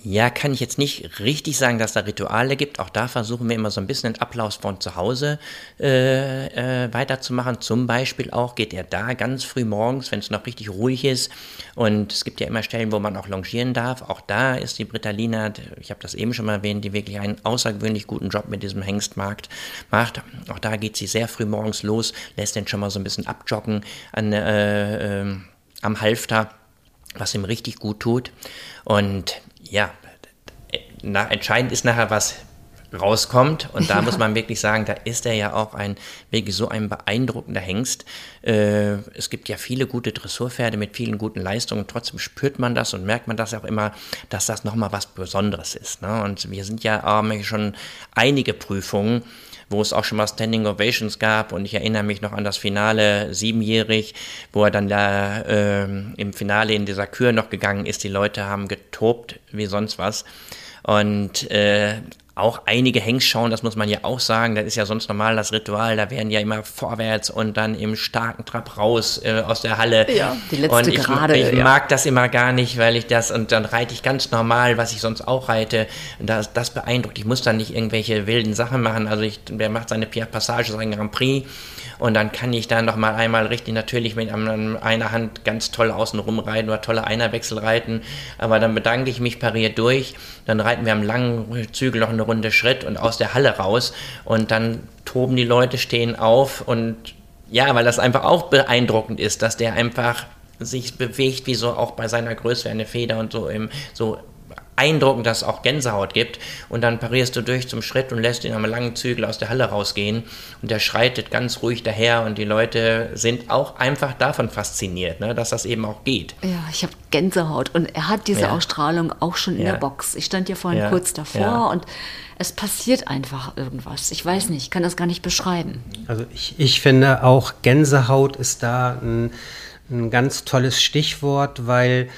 Ja, kann ich jetzt nicht richtig sagen, dass da Rituale gibt. Auch da versuchen wir immer so ein bisschen den Applaus von zu Hause äh, äh, weiterzumachen. Zum Beispiel auch geht er da ganz früh morgens, wenn es noch richtig ruhig ist. Und es gibt ja immer Stellen, wo man auch longieren darf. Auch da ist die Britalina, ich habe das eben schon mal erwähnt, die wirklich einen außergewöhnlich guten Job mit diesem Hengstmarkt macht. Auch da geht sie sehr früh morgens los, lässt den schon mal so ein bisschen abjoggen an, äh, äh, am Halfter, was ihm richtig gut tut. Und ja, na, entscheidend ist nachher, was rauskommt. Und da muss man wirklich sagen, da ist er ja auch ein wirklich so ein beeindruckender Hengst. Äh, es gibt ja viele gute Dressurpferde mit vielen guten Leistungen. Trotzdem spürt man das und merkt man das auch immer, dass das nochmal was Besonderes ist. Ne? Und wir sind ja auch schon einige Prüfungen wo es auch schon mal Standing Ovations gab und ich erinnere mich noch an das Finale siebenjährig, wo er dann da ähm, im Finale in dieser Kür noch gegangen ist. Die Leute haben getobt wie sonst was und äh, auch einige Hengstschauen, das muss man ja auch sagen, das ist ja sonst normal das Ritual, da werden ja immer vorwärts und dann im starken Trab raus äh, aus der Halle. Ja, die letzte und ich, Gerade, ich ja. mag das immer gar nicht, weil ich das, und dann reite ich ganz normal, was ich sonst auch reite. Und das, das beeindruckt. Ich muss dann nicht irgendwelche wilden Sachen machen. Also ich, der macht seine Pierre Passage, sein Grand Prix. Und dann kann ich da noch mal einmal richtig natürlich mit einer Hand ganz toll außen rumreiten oder tolle Einerwechsel reiten. Aber dann bedanke ich mich, pariert durch. Dann reiten wir am langen Zügel noch eine Runde Schritt und aus der Halle raus. Und dann toben die Leute, stehen auf und ja, weil das einfach auch beeindruckend ist, dass der einfach sich bewegt, wie so auch bei seiner Größe eine Feder und so im, so beeindruckend, dass es auch Gänsehaut gibt. Und dann parierst du durch zum Schritt und lässt ihn am langen Zügel aus der Halle rausgehen. Und der schreitet ganz ruhig daher und die Leute sind auch einfach davon fasziniert, ne, dass das eben auch geht. Ja, ich habe Gänsehaut. Und er hat diese ja. Ausstrahlung auch schon in ja. der Box. Ich stand ja vorhin ja. kurz davor und es passiert einfach irgendwas. Ich weiß nicht, ich kann das gar nicht beschreiben. Also ich, ich finde auch Gänsehaut ist da ein, ein ganz tolles Stichwort, weil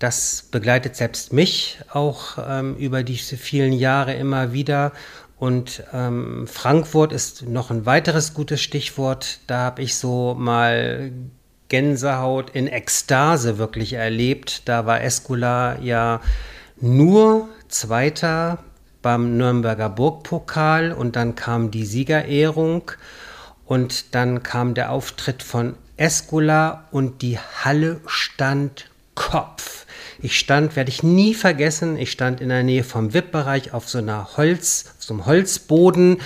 das begleitet selbst mich auch ähm, über diese vielen Jahre immer wieder. Und ähm, Frankfurt ist noch ein weiteres gutes Stichwort. Da habe ich so mal Gänsehaut in Ekstase wirklich erlebt. Da war Escola ja nur Zweiter beim Nürnberger Burgpokal und dann kam die Siegerehrung und dann kam der Auftritt von Escola und die Halle stand Kopf. Ich stand, werde ich nie vergessen, ich stand in der Nähe vom VIP-Bereich auf so einer Holz, auf so einem Holzboden.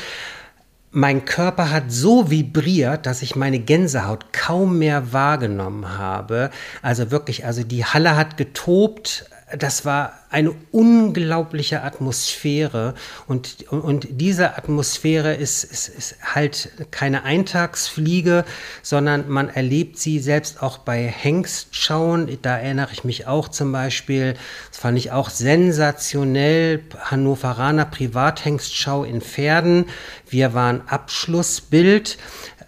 Mein Körper hat so vibriert, dass ich meine Gänsehaut kaum mehr wahrgenommen habe. Also wirklich, also die Halle hat getobt, das war eine unglaubliche Atmosphäre und, und diese Atmosphäre ist, ist, ist halt keine Eintagsfliege, sondern man erlebt sie selbst auch bei Hengstschauen. Da erinnere ich mich auch zum Beispiel, das fand ich auch sensationell, Hannoveraner Privathengstschau in Pferden. Wir waren Abschlussbild.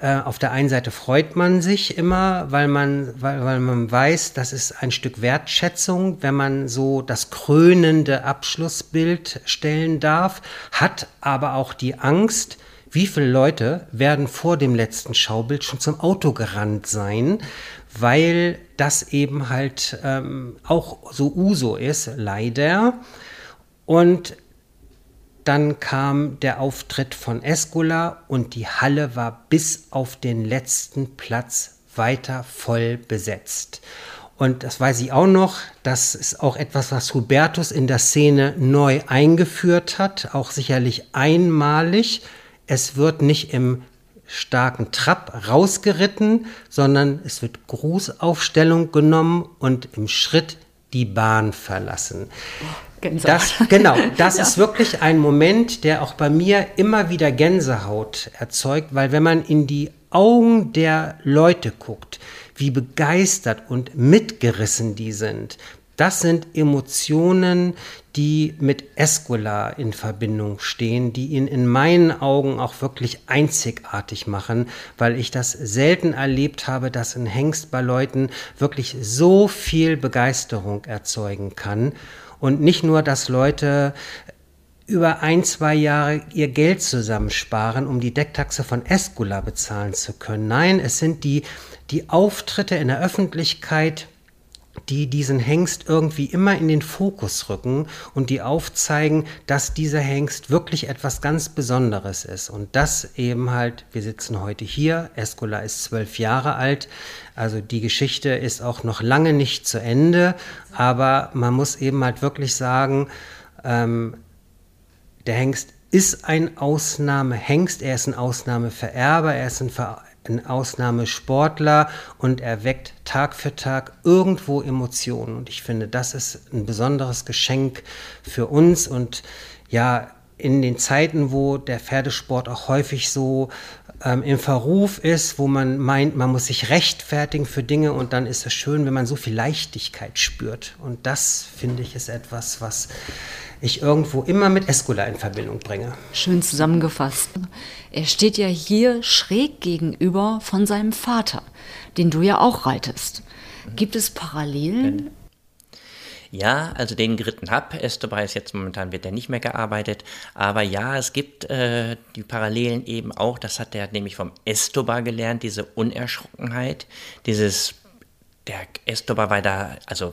Äh, auf der einen Seite freut man sich immer, weil man, weil, weil man weiß, das ist ein Stück Wertschätzung, wenn man so das krönende Abschlussbild stellen darf, hat aber auch die Angst, wie viele Leute werden vor dem letzten Schaubild schon zum Auto gerannt sein, weil das eben halt ähm, auch so Uso ist, leider. Und dann kam der Auftritt von Escola und die Halle war bis auf den letzten Platz weiter voll besetzt. Und das weiß ich auch noch, das ist auch etwas, was Hubertus in der Szene neu eingeführt hat, auch sicherlich einmalig. Es wird nicht im starken Trab rausgeritten, sondern es wird Grußaufstellung genommen und im Schritt die Bahn verlassen. Das, genau, das ja. ist wirklich ein Moment, der auch bei mir immer wieder Gänsehaut erzeugt, weil wenn man in die Augen der Leute guckt, wie begeistert und mitgerissen die sind, das sind Emotionen, die mit Escola in Verbindung stehen, die ihn in meinen Augen auch wirklich einzigartig machen, weil ich das selten erlebt habe, dass ein Hengst bei Leuten wirklich so viel Begeisterung erzeugen kann. Und nicht nur, dass Leute über ein, zwei Jahre ihr Geld zusammensparen, um die Decktaxe von Escula bezahlen zu können. Nein, es sind die, die Auftritte in der Öffentlichkeit, die diesen Hengst irgendwie immer in den Fokus rücken und die aufzeigen, dass dieser Hengst wirklich etwas ganz Besonderes ist. Und das eben halt, wir sitzen heute hier, Escola ist zwölf Jahre alt, also die Geschichte ist auch noch lange nicht zu Ende, aber man muss eben halt wirklich sagen, ähm, der Hengst ist ein Ausnahmehengst, er ist ein Ausnahmevererber, er ist ein Ver ein Ausnahmesportler und er weckt Tag für Tag irgendwo Emotionen. Und ich finde, das ist ein besonderes Geschenk für uns. Und ja, in den Zeiten, wo der Pferdesport auch häufig so ähm, im Verruf ist, wo man meint, man muss sich rechtfertigen für Dinge und dann ist es schön, wenn man so viel Leichtigkeit spürt. Und das finde ich ist etwas, was ich irgendwo immer mit Escola in Verbindung bringe. Schön zusammengefasst. Er steht ja hier schräg gegenüber von seinem Vater, den du ja auch reitest. Gibt es Parallelen? Ja, also den geritten hab. Estobar ist jetzt momentan wird er nicht mehr gearbeitet. Aber ja, es gibt äh, die Parallelen eben auch. Das hat er nämlich vom Estobar gelernt, diese Unerschrockenheit, dieses der Estobar war da, also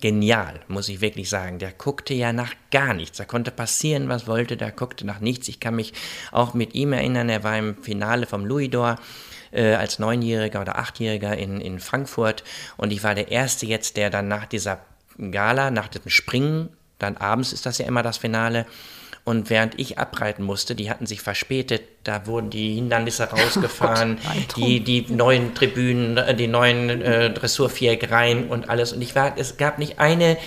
genial, muss ich wirklich sagen. Der guckte ja nach gar nichts. Da konnte passieren, was wollte, der guckte nach nichts. Ich kann mich auch mit ihm erinnern, er war im Finale vom Louis-D'Or äh, als Neunjähriger oder Achtjähriger in, in Frankfurt und ich war der Erste jetzt, der dann nach dieser Gala, nach dem Springen, dann abends ist das ja immer das Finale, Und während ich abreiten musste, die hatten sich verspätet, da wurden die Hindernisse rausgefahren, oh die, die neuen Tribünen, äh, die neuen äh, Dressurviereckreihen und alles. Und ich war, es gab nicht eine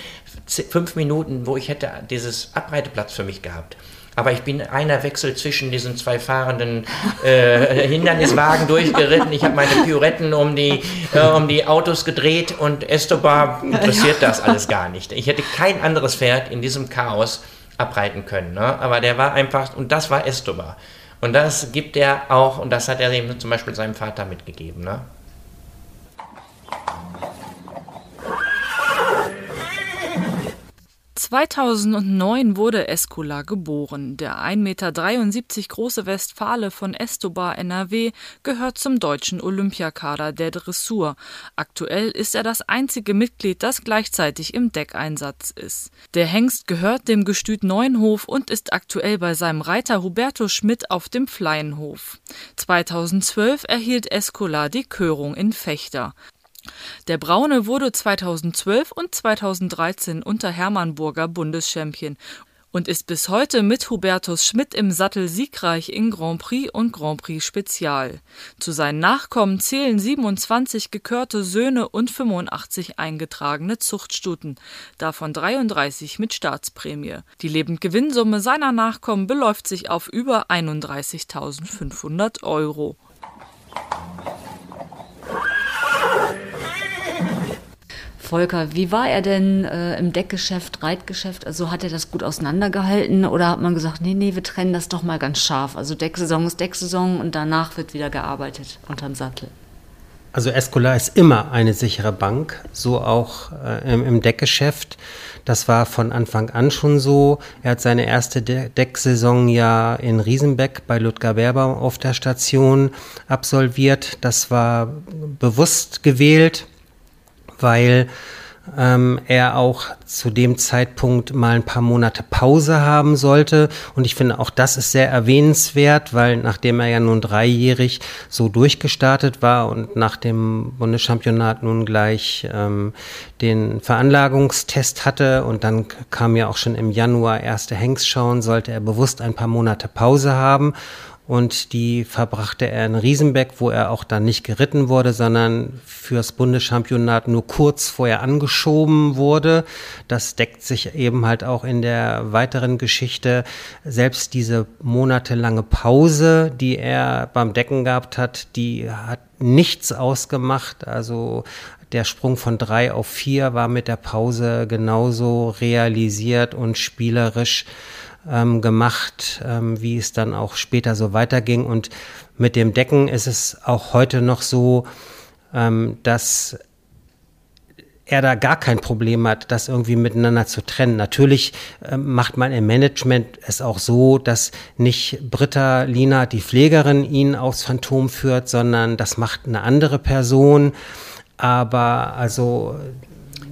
fünf Minuten, wo ich hätte dieses Abreiteplatz für mich gehabt. Aber ich bin einer Wechsel zwischen diesen zwei fahrenden äh, Hinderniswagen durchgeritten. Ich habe meine Pirouetten um die, äh, um die Autos gedreht und Estobar interessiert das alles gar nicht. Ich hätte kein anderes Pferd in diesem Chaos abreiten können. Ne? Aber der war einfach, und das war Estobar. Und das gibt er auch, und das hat er eben zum Beispiel seinem Vater mitgegeben. Ne? 2009 wurde Escola geboren. Der 1,73 Meter große Westfale von Estobar NRW gehört zum deutschen Olympiakader der Dressur. Aktuell ist er das einzige Mitglied, das gleichzeitig im Deckeinsatz ist. Der Hengst gehört dem Gestüt Neuenhof und ist aktuell bei seinem Reiter Huberto Schmidt auf dem Fleinhof. 2012 erhielt Escola die Körung in Fechter. Der Braune wurde 2012 und 2013 unter Hermann Burger Bundeschampion und ist bis heute mit Hubertus Schmidt im Sattel siegreich in Grand Prix und Grand Prix Spezial. Zu seinen Nachkommen zählen 27 gekörte Söhne und 85 eingetragene Zuchtstuten, davon 33 mit Staatsprämie. Die Lebendgewinnsumme seiner Nachkommen beläuft sich auf über 31.500 Euro. Volker, wie war er denn äh, im Deckgeschäft, Reitgeschäft? Also hat er das gut auseinandergehalten oder hat man gesagt, nee, nee, wir trennen das doch mal ganz scharf. Also Decksaison ist Decksaison und danach wird wieder gearbeitet unterm Sattel. Also Escola ist immer eine sichere Bank, so auch äh, im, im, Deckgeschäft. Das war von Anfang an schon so. Er hat seine erste De Decksaison ja in Riesenbeck bei Ludger Werber auf der Station absolviert. Das war bewusst gewählt weil ähm, er auch zu dem Zeitpunkt mal ein paar Monate Pause haben sollte. Und ich finde, auch das ist sehr erwähnenswert, weil nachdem er ja nun dreijährig so durchgestartet war und nach dem Bundeschampionat nun gleich ähm, den Veranlagungstest hatte und dann kam ja auch schon im Januar erste Hengstschauen, sollte er bewusst ein paar Monate Pause haben und die verbrachte er in Riesenbeck, wo er auch dann nicht geritten wurde, sondern fürs Bundeschampionat nur kurz vorher angeschoben wurde. Das deckt sich eben halt auch in der weiteren Geschichte. Selbst diese monatelange Pause, die er beim Decken gehabt hat, die hat nichts ausgemacht. Also der Sprung von drei auf vier war mit der Pause genauso realisiert und spielerisch ähm, gemacht, ähm, wie es dann auch später so weiterging. Und mit dem Decken ist es auch heute noch so, ähm, dass er da gar kein Problem hat, das irgendwie miteinander zu trennen. Natürlich äh, macht man im Management es auch so, dass nicht Britta Lina, die Pflegerin, ihn aufs Phantom führt, sondern das macht eine andere Person. Aber also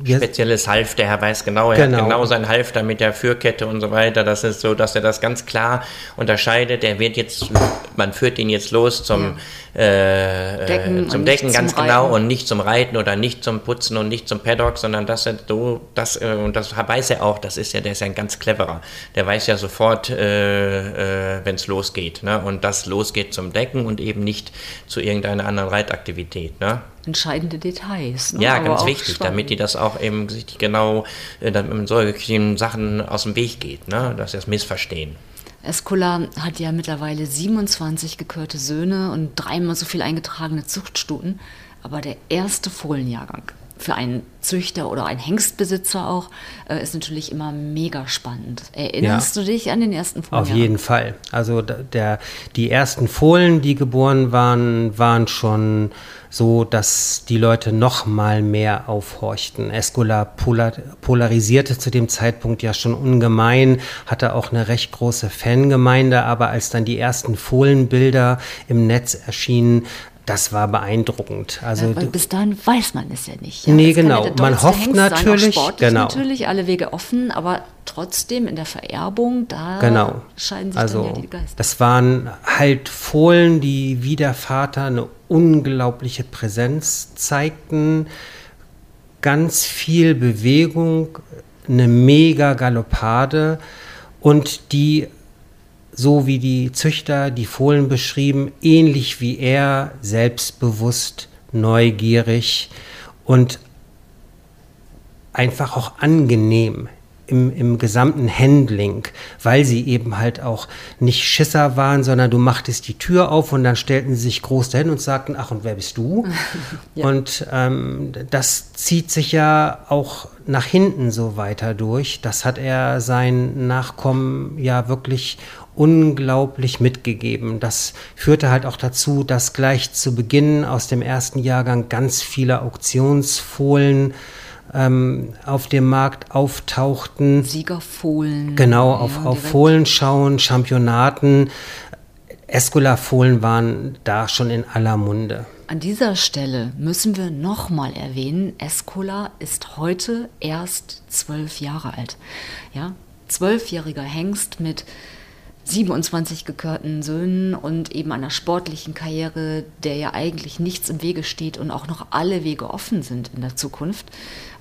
spezielles Halfter. Er weiß genau, er genau. hat genau sein Halfter mit der Führkette und so weiter. Das ist so, dass er das ganz klar unterscheidet. Er wird jetzt, man führt ihn jetzt los zum, ja. äh, Decken zum Decken ganz zum genau und nicht zum Reiten oder nicht zum Putzen und nicht zum Paddock, sondern das so, das, äh, und das weiß er auch, das ist ja, der ist ja ein ganz cleverer. Der weiß ja sofort, äh, äh wenn es losgeht. Ne? Und das losgeht zum Decken und eben nicht zu irgendeiner anderen Reitaktivität. Ne? Entscheidende Details. Ne? Ja, Aber ganz wichtig, spannend. damit die das auch eben sich genau äh, mit solchen Sachen aus dem Weg geht, ne? dass sie das missverstehen. Escola hat ja mittlerweile 27 gekörte Söhne und dreimal so viel eingetragene Zuchtstuten. Aber der erste Fohlenjahrgang für einen Züchter oder einen Hengstbesitzer auch, äh, ist natürlich immer mega spannend. Erinnerst ja. du dich an den ersten Fohlen? Auf jeden Fall. Also der, die ersten Fohlen, die geboren waren, waren schon so, dass die Leute noch mal mehr aufhorchten. Escola polar, polarisierte zu dem Zeitpunkt ja schon ungemein, hatte auch eine recht große Fangemeinde, aber als dann die ersten Fohlenbilder im Netz erschienen, das war beeindruckend. Also ja, bis dahin weiß man es ja nicht. Ja? Nee, genau. Man hofft natürlich, sein, genau. natürlich alle Wege offen, aber trotzdem in der Vererbung, da genau. scheiden sich also, dann ja die Geister. Das waren halt Fohlen, die wie der Vater eine unglaubliche Präsenz zeigten, ganz viel Bewegung, eine mega Galoppade und die so wie die Züchter die Fohlen beschrieben, ähnlich wie er, selbstbewusst, neugierig und einfach auch angenehm im, im gesamten Handling, weil sie eben halt auch nicht Schisser waren, sondern du machtest die Tür auf und dann stellten sie sich groß dahin und sagten, ach und wer bist du? ja. Und ähm, das zieht sich ja auch nach hinten so weiter durch. Das hat er seinen Nachkommen ja wirklich unglaublich mitgegeben. Das führte halt auch dazu, dass gleich zu Beginn aus dem ersten Jahrgang ganz viele Auktionsfohlen ähm, auf dem Markt auftauchten. Siegerfohlen. Genau, auf, ja, auf Fohlenschauen, Championaten. Escola-Fohlen waren da schon in aller Munde. An dieser Stelle müssen wir nochmal erwähnen, Escola ist heute erst zwölf Jahre alt. Ja, zwölfjähriger Hengst mit 27 gekörten Söhnen und eben einer sportlichen Karriere, der ja eigentlich nichts im Wege steht und auch noch alle Wege offen sind in der Zukunft.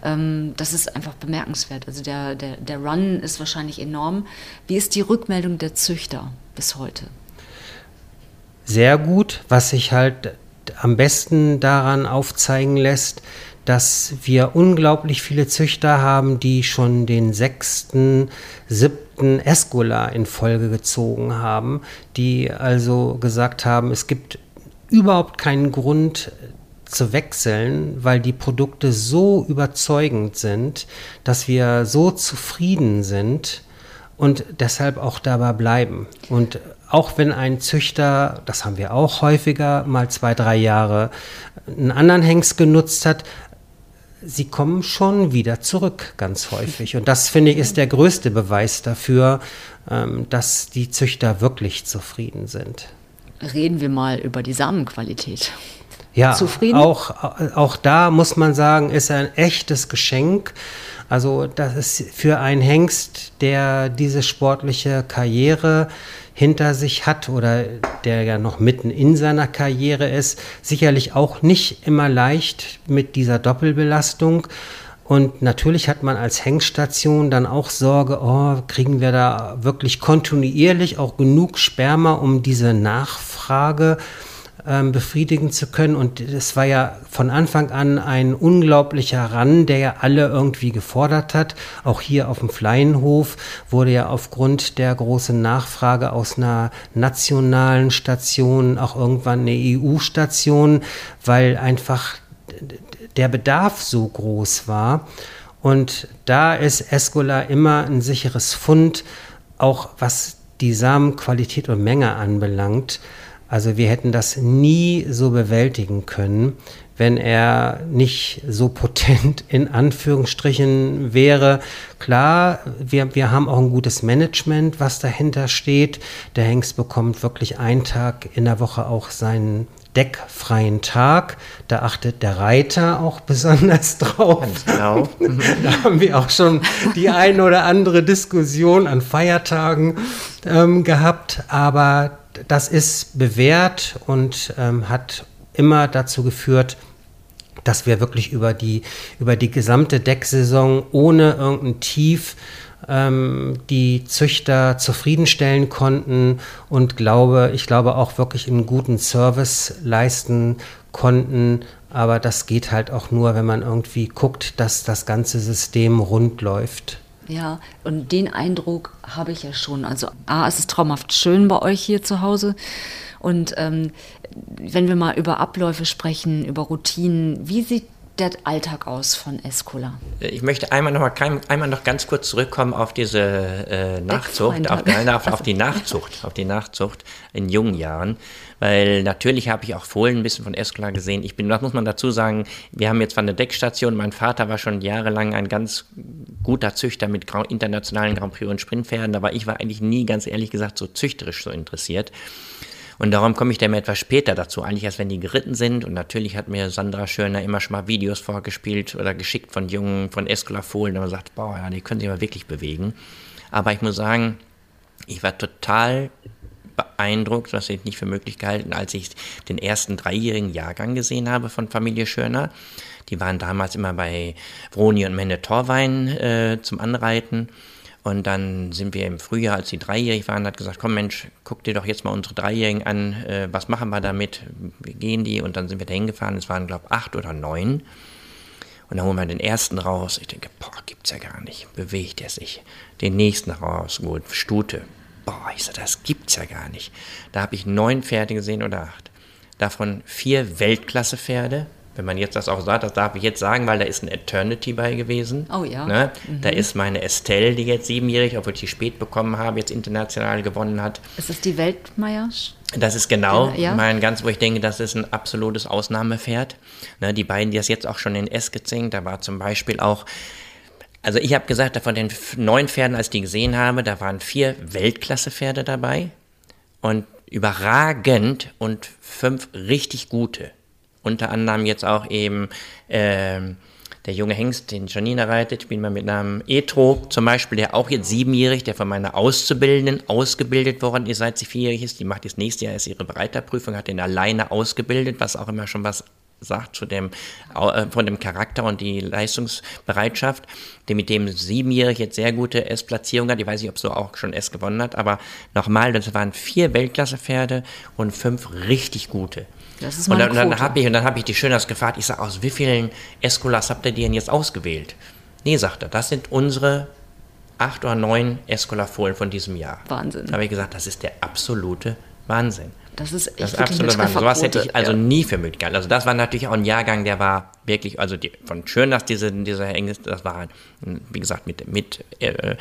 Ähm, das ist einfach bemerkenswert. Also der, der, der Run ist wahrscheinlich enorm. Wie ist die Rückmeldung der Züchter bis heute? Sehr gut, was sich halt am besten daran aufzeigen lässt, dass wir unglaublich viele Züchter haben, die schon den sechsten, siebten Escola in Folge gezogen haben, die also gesagt haben, es gibt überhaupt keinen Grund zu wechseln, weil die Produkte so überzeugend sind, dass wir so zufrieden sind und deshalb auch dabei bleiben. Und auch wenn ein Züchter, das haben wir auch häufiger, mal zwei, drei Jahre einen anderen Hengst genutzt hat, sie kommen schon wieder zurück, ganz häufig. Und das, finde ich, ist der größte Beweis dafür, ähm, dass die Züchter wirklich zufrieden sind. Reden wir mal über die Samenqualität. Ja, zufrieden? Auch, auch da muss man sagen, ist ein echtes Geschenk. Also das ist für einen Hengst, der diese sportliche Karriere hinter sich hat oder der ja noch mitten in seiner Karriere ist, sicherlich auch nicht immer leicht mit dieser Doppelbelastung. Und natürlich hat man als Hengstation dann auch Sorge, oh, kriegen wir da wirklich kontinuierlich auch genug Sperma, um diese Nachfrage äh, ähm, befriedigen zu können. Und es war ja von Anfang an ein unglaublicher Ran, der ja alle irgendwie gefordert hat. Auch hier auf dem Fleinhof wurde ja aufgrund der großen Nachfrage aus einer nationalen Station auch irgendwann eine EU-Station, weil einfach der Bedarf so groß war. Und da ist Escola immer ein sicheres Fund, auch was die Samenqualität und Menge anbelangt. Also wir hätten das nie so bewältigen können, wenn er nicht so potent in Anführungsstrichen wäre. Klar, wir, wir haben auch ein gutes Management, was dahinter steht. Der Hengst bekommt wirklich einen Tag in der Woche auch seinen deckfreien Tag. Da achtet der Reiter auch besonders drauf. Genau. da haben wir auch schon die ein oder andere Diskussion an Feiertagen ähm, gehabt. Aber das ist bewährt und ähm, hat immer dazu geführt, dass wir wirklich über die, über die gesamte Decksaison ohne irgendein Tief ähm, die Züchter zufriedenstellen konnten und glaube, ich glaube auch wirklich einen guten Service leisten konnten. Aber das geht halt auch nur, wenn man irgendwie guckt, dass das ganze System rund läuft. Ja, und den Eindruck habe ich ja schon. Also A, es ist traumhaft schön bei euch hier zu Hause. Und ähm, wenn wir mal über Abläufe sprechen, über Routinen, wie sieht der Alltag aus von Escola? Ich möchte einmal noch, mal, einmal noch ganz kurz zurückkommen auf diese äh, Nachzucht, auf, auf, auf, die Nachzucht, auf die Nachzucht in jungen Jahren, weil natürlich habe ich auch Fohlen ein bisschen von Escola gesehen. Ich bin, das muss man dazu sagen, wir haben jetzt zwar eine Deckstation, mein Vater war schon jahrelang ein ganz guter Züchter mit internationalen Grand Prix und Sprintpferden, aber ich war eigentlich nie, ganz ehrlich gesagt, so züchterisch so interessiert. Und darum komme ich dann etwas später dazu, eigentlich erst wenn die geritten sind. Und natürlich hat mir Sandra Schöner immer schon mal Videos vorgespielt oder geschickt von jungen, von Escola-Fohlen, und man sagt, boah, ja, die können sich aber wirklich bewegen. Aber ich muss sagen, ich war total beeindruckt, was ich nicht für möglich gehalten, als ich den ersten dreijährigen Jahrgang gesehen habe von Familie Schöner. Die waren damals immer bei Vroni und Mende Torwein äh, zum Anreiten. Und dann sind wir im Frühjahr, als die dreijährig waren, hat gesagt, komm Mensch, guck dir doch jetzt mal unsere Dreijährigen an, äh, was machen wir damit? Wie gehen die? Und dann sind wir da hingefahren, es waren, glaube ich, acht oder neun. Und dann holen wir den ersten raus. Ich denke, boah, gibt's ja gar nicht. Bewegt er sich. Den nächsten raus, gut, Stute. Boah, ich sage, das gibt's ja gar nicht. Da habe ich neun Pferde gesehen oder acht. Davon vier Weltklasse-Pferde, wenn man jetzt das auch sagt, das darf ich jetzt sagen, weil da ist ein Eternity bei gewesen. Oh ja. Ne? Mhm. Da ist meine Estelle, die jetzt siebenjährig, obwohl ich die spät bekommen habe, jetzt international gewonnen hat. Ist das die Weltmeier? Das ist genau Ja. mein ganz, wo ich denke, das ist ein absolutes Ausnahmepferd. Ne, die beiden, die das jetzt auch schon in S gezinkt, da war zum Beispiel auch, also ich habe gesagt, von den neun Pferden, als ich die gesehen habe, da waren vier Weltklasse-Pferde dabei und überragend und fünf richtig gute. Unter anderem jetzt auch eben ähm, der junge Hengst, den Janina reitet, bin mal mit Namen Etro zum Beispiel, der auch jetzt siebenjährig, der von meiner Auszubildenden ausgebildet worden ist, seit sie vierjährig ist. Die macht jetzt nächstes Jahr erst ihre Bereiterprüfung, hat den alleine ausgebildet, was auch immer schon was sagt zu dem, äh, von dem Charakter und die Leistungsbereitschaft, der mit dem siebenjährig jetzt sehr gute S-Platzierung hat. Ich weiß nicht, ob so auch schon S gewonnen hat, aber nochmal, das waren vier Weltklasse-Pferde und fünf richtig gute. Das ist und dann, dann habe ich, und dann habe ich die Schöners gefragt, ich sage, aus wie vielen Escolas habt ihr die denn jetzt ausgewählt? Nee, sagt er, das sind unsere acht oder neun Escola-Fohlen von diesem Jahr. Wahnsinn. Da habe ich gesagt, das ist der absolute Wahnsinn. Das ist echt Das ist absolut Wahnsinn. Sowas hätte ich also Ja. nie für möglich gehalten. Also das war natürlich auch ein Jahrgang, der war wirklich, also die, von schön, dass diese, dieser Engels, das war, wie gesagt, mit, mit äh,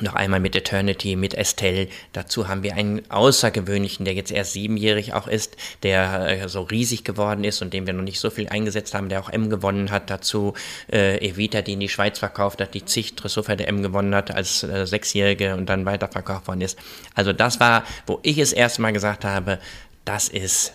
noch einmal mit Eternity, mit Estelle. Dazu haben wir einen außergewöhnlichen, der jetzt erst siebenjährig auch ist, der äh, so riesig geworden ist und den wir noch nicht so viel eingesetzt haben, der auch M gewonnen hat. Dazu äh, Evita, die in die Schweiz verkauft hat, die zig Dressurpferde M gewonnen hat als äh, Sechsjährige und dann weiterverkauft worden ist. Also das war, wo ich es erst mal gesagt habe, das ist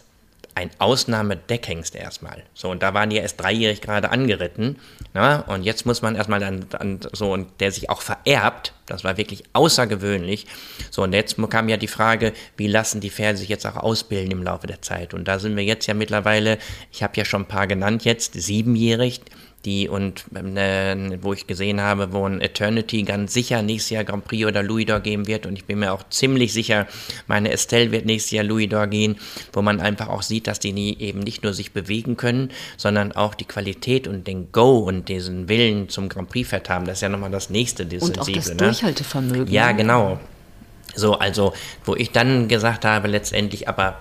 ein Ausnahmedeckhengst erstmal. So, und da waren die erst dreijährig gerade angeritten. Na, und jetzt muss man erstmal dann, dann so, und der sich auch vererbt, das war wirklich außergewöhnlich. So, und jetzt kam ja die Frage, wie lassen die Pferde sich jetzt auch ausbilden im Laufe der Zeit? Und da sind wir jetzt ja mittlerweile, ich habe ja schon ein paar genannt jetzt, siebenjährig, die und äh, wo ich gesehen habe, wo ein Eternity ganz sicher nächstes Jahr Grand Prix oder Louis d'Or geben wird und ich bin mir auch ziemlich sicher, meine Estelle wird nächstes Jahr Louis d'Or gehen, wo man einfach auch sieht, dass die nie, eben nicht nur sich bewegen können, sondern auch die Qualität und den Go und diesen Willen zum Grand Prix Pferd haben. Das ist ja nochmal das nächste, das Und auch das Sensible, ne? Durchhaltevermögen. Ja, ne? genau. So, also, wo ich dann gesagt habe, letztendlich, aber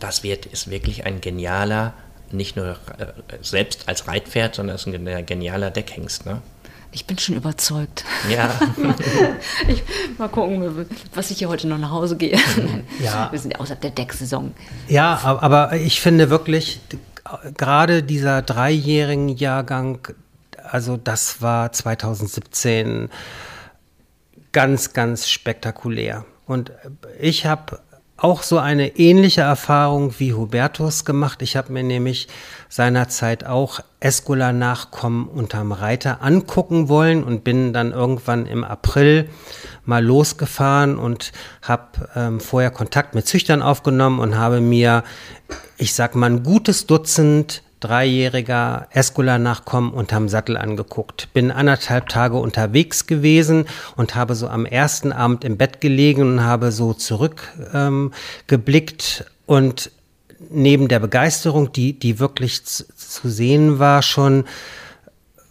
das wird, ist wirklich ein genialer, nicht nur äh, selbst als Reitpferd, sondern ist ein gen- genialer Deckhengst, ne? Ich bin schon überzeugt. Ja, Ich, mal gucken, was ich hier heute noch nach Hause gehe. Ja. Wir sind ja außerhalb der Decksaison. Ja, ab- aber ich finde wirklich, gerade dieser dreijährigen Jahrgang, also das war 2017 ganz, ganz spektakulär. Und ich habe auch so eine ähnliche Erfahrung wie Hubertus gemacht. Ich habe mir nämlich seinerzeit auch Escola-Nachkommen unterm Reiter angucken wollen und bin dann irgendwann im April mal losgefahren und habe ähm, vorher Kontakt mit Züchtern aufgenommen und habe mir, ich sag mal, ein gutes Dutzend dreijähriger Escola-Nachkommen unterm Sattel angeguckt. Bin anderthalb Tage unterwegs gewesen und habe so am ersten Abend im Bett gelegen und habe so zurückgeblickt ähm, und neben der Begeisterung, die, die wirklich zu, zu sehen war, schon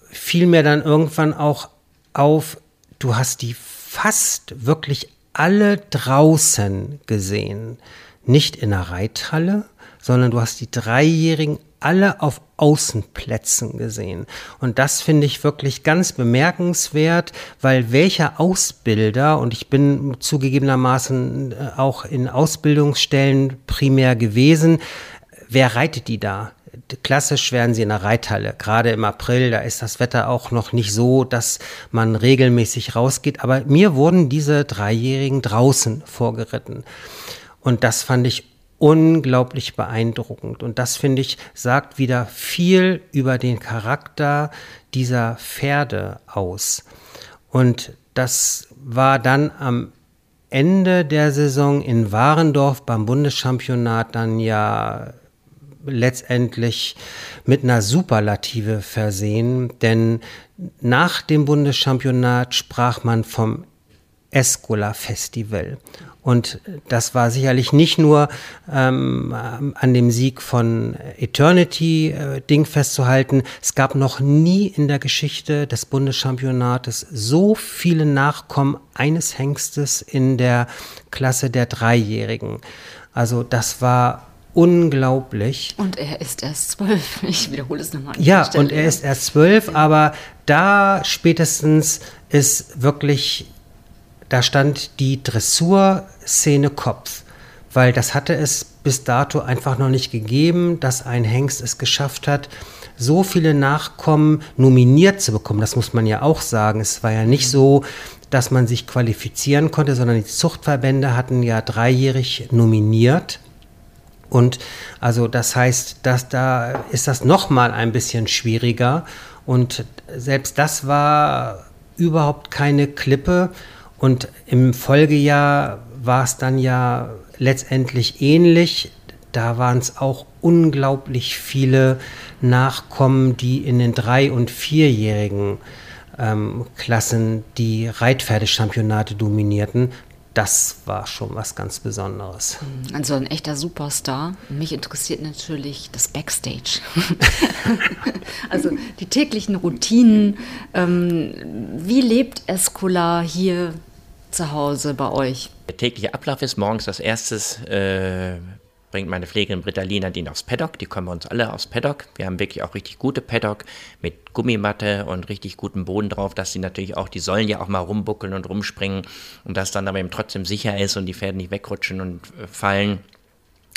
fiel mir dann irgendwann auch auf, du hast die fast wirklich alle draußen gesehen. Nicht in der Reithalle, sondern du hast die Dreijährigen alle auf Außenplätzen gesehen. Und das finde ich wirklich ganz bemerkenswert, weil welcher Ausbilder, und ich bin zugegebenermaßen äh, auch in Ausbildungsstellen primär gewesen, wer reitet die da? Klassisch werden sie in der Reithalle. Gerade im April, da ist das Wetter auch noch nicht so, dass man regelmäßig rausgeht. Aber mir wurden diese Dreijährigen draußen vorgeritten. Und das fand ich unglaublich beeindruckend. Und das, finde ich, sagt wieder viel über den Charakter dieser Pferde aus. Und das war dann am Ende der Saison in Warendorf beim Bundeschampionat dann ja letztendlich mit einer Superlative versehen, denn nach dem Bundeschampionat sprach man vom Escola Festival. Und das war sicherlich nicht nur ähm, an dem Sieg von Eternity äh, Ding festzuhalten. Es gab noch nie in der Geschichte des Bundeschampionates so viele Nachkommen eines Hengstes in der Klasse der Dreijährigen. Also das war unglaublich. Und er ist erst zwölf. Ich wiederhole es nochmal. Ja, und er ist erst zwölf, aber da spätestens ist wirklich da stand die Dressurszene Kopf, weil das hatte es bis dato einfach noch nicht gegeben, dass ein Hengst es geschafft hat, so viele Nachkommen nominiert zu bekommen. Das muss man ja auch sagen. Es war ja nicht so, dass man sich qualifizieren konnte, sondern die Zuchtverbände hatten ja dreijährig nominiert. Und also das heißt, dass da ist das noch mal ein bisschen schwieriger. Und selbst das war überhaupt keine Klippe. Und im Folgejahr war es dann ja letztendlich ähnlich. Da waren es auch unglaublich viele Nachkommen, die in den drei- und vierjährigen ähm, Klassen die Reitpferdechampionate dominierten. Das war schon was ganz Besonderes. Also ein echter Superstar. Mich interessiert natürlich das Backstage. also die täglichen Routinen. Ähm, wie lebt Escola hier zu Hause bei euch? Der tägliche Ablauf ist morgens das erstes. Äh, bringt meine Pflegerin Britta Lina den aufs Paddock. Die kommen uns alle aufs Paddock. Wir haben wirklich auch richtig gute Paddock mit Gummimatte und richtig gutem Boden drauf, dass sie natürlich auch, die sollen ja auch mal rumbuckeln und rumspringen und dass dann aber eben trotzdem sicher ist und die Pferde nicht wegrutschen und äh, fallen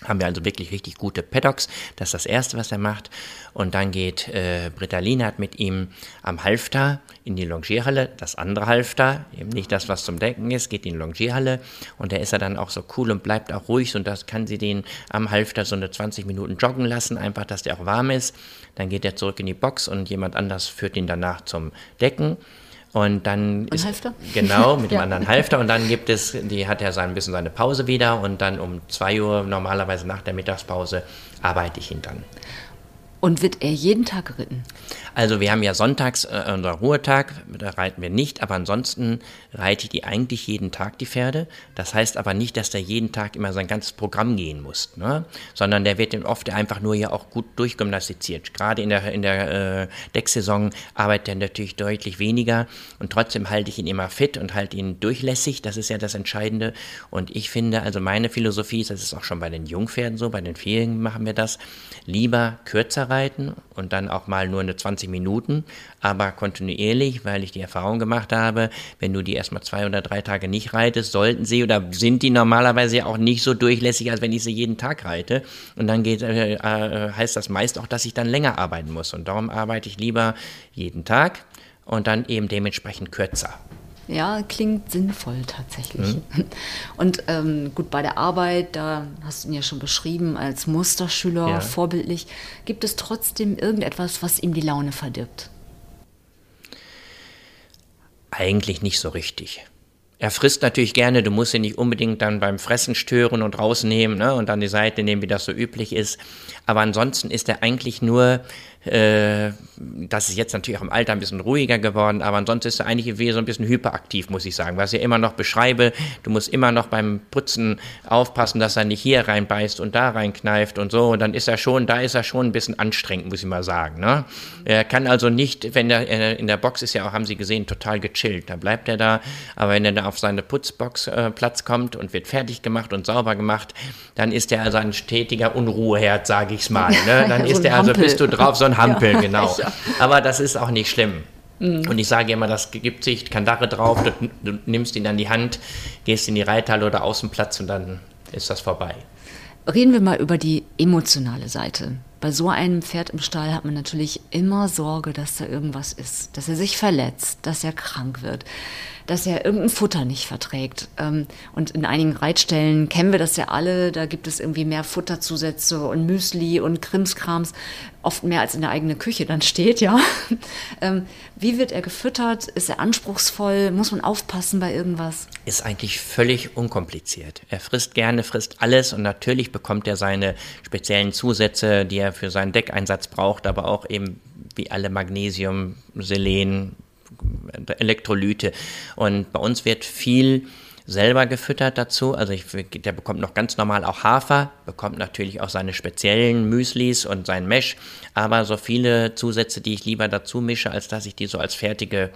haben wir also wirklich richtig gute Paddocks. Das ist das Erste, was er macht. Und dann geht äh, Britta Lienert mit ihm am Halfter in die Longierhalle. Das andere Halfter, eben nicht das, was zum Denken ist, geht in die Longierhalle. Und da ist er dann auch so cool und bleibt auch ruhig. Und das kann sie den am Halfter so eine 20 Minuten joggen lassen, einfach, dass der auch warm ist. Dann geht er zurück in die Box und jemand anders führt ihn danach zum Decken. Und dann ist, Halfter? genau mit dem ja. anderen Halfter und dann gibt es, die hat er so ein bisschen seine Pause wieder und dann um 2 Uhr normalerweise nach der Mittagspause arbeite ich ihn dann. Und wird er jeden Tag geritten? Also wir haben ja sonntags äh, unser Ruhetag, da reiten wir nicht, aber ansonsten reite ich die eigentlich jeden Tag, die Pferde. Das heißt aber nicht, dass der jeden Tag immer sein ganzes Programm gehen muss, ne? sondern der wird dann oft einfach nur ja auch gut durchgymnastiziert. Gerade in der, in der äh, Decksaison arbeitet er natürlich deutlich weniger und trotzdem halte ich ihn immer fit und halte ihn durchlässig, das ist ja das Entscheidende. Und ich finde, also meine Philosophie ist, das ist auch schon bei den Jungpferden so, bei den Vierjährigen machen wir das, lieber kürzer reiten und dann auch mal nur eine 20 Minuten, aber kontinuierlich, weil ich die Erfahrung gemacht habe, wenn du die erstmal zwei oder drei Tage nicht reitest, sollten sie oder sind die normalerweise auch nicht so durchlässig, als wenn ich sie jeden Tag reite. Und dann geht, äh, äh, heißt das meist auch, dass ich dann länger arbeiten muss. Und darum arbeite ich lieber jeden Tag und dann eben dementsprechend kürzer. Ja, klingt sinnvoll tatsächlich. Mhm. Und ähm, gut, bei der Arbeit, da hast du ihn ja schon beschrieben, als Musterschüler, ja. vorbildlich. Gibt es trotzdem irgendetwas, was ihm die Laune verdirbt? Eigentlich nicht so richtig. Er frisst natürlich gerne, du musst ihn nicht unbedingt dann beim Fressen stören und rausnehmen ne, und an die Seite nehmen, wie das so üblich ist. Aber ansonsten ist er eigentlich nur äh, das ist jetzt natürlich auch im Alter ein bisschen ruhiger geworden, aber ansonsten ist er eigentlich wie so ein bisschen hyperaktiv, muss ich sagen. Was ich immer noch beschreibe, du musst immer noch beim Putzen aufpassen, dass er nicht hier reinbeißt und da reinkneift und so. Und dann ist er schon, da ist er schon ein bisschen anstrengend, muss ich mal sagen. Ne? Er kann also nicht, wenn er in der Box ist ja auch, haben Sie gesehen, total gechillt. Da bleibt er da, aber wenn er da auf seine Putzbox äh, Platz kommt und wird fertig gemacht und sauber gemacht, dann ist er also ein stetiger Unruheherd, sage ich's mal. Ne? Dann ist er also, bist du drauf, so ein Hampel, ja, genau. Aber das ist auch nicht schlimm. Mhm. Und ich sage immer, das gibt sich Kandare drauf, du, du, nimmst ihn an die Hand, gehst in die Reithalle oder Außenplatz und dann ist das vorbei. Reden wir mal über die emotionale Seite. bei so einem Pferd im Stall hat man natürlich immer Sorge, dass da irgendwas ist, dass er sich verletzt, dass er krank wird, dass er irgendein Futter nicht verträgt. Ähm, und in einigen Reitstellen kennen wir das ja alle, da gibt es irgendwie mehr Futterzusätze und Müsli und Krimskrams, oft mehr als in der eigenen Küche dann steht, ja. Ähm, wie wird er gefüttert? Ist er anspruchsvoll? Muss man aufpassen bei irgendwas? Ist eigentlich völlig unkompliziert. Er frisst gerne, frisst alles und natürlich bekommt er seine speziellen Zusätze, die er für seinen Deckeinsatz braucht, aber auch eben wie alle Magnesium, Selen, Elektrolyte. Und bei uns wird viel selber gefüttert dazu. Also ich, der bekommt noch ganz normal auch Hafer, bekommt natürlich auch seine speziellen Müslis und sein Mesh, aber so viele Zusätze, die ich lieber dazu mische, als dass ich die so als fertige,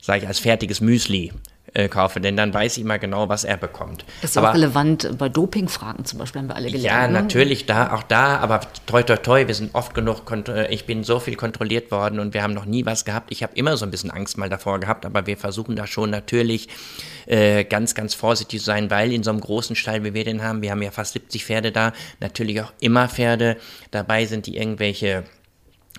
sage ich, als fertiges Müsli äh, kaufe, denn dann weiß ich immer genau, was er bekommt. Ist aber, auch relevant bei Dopingfragen zum Beispiel, haben wir alle gelernt. Ja, ne? natürlich, da, auch da, aber toi, toi, toi, wir sind oft genug, äh, ich bin so viel kontrolliert worden und wir haben noch nie was gehabt. Ich habe immer so ein bisschen Angst mal davor gehabt, aber wir versuchen da schon natürlich äh, ganz, ganz vorsichtig zu sein, weil in so einem großen Stall, wie wir den haben, wir haben ja fast 70 Pferde da, natürlich auch immer Pferde dabei sind, die irgendwelche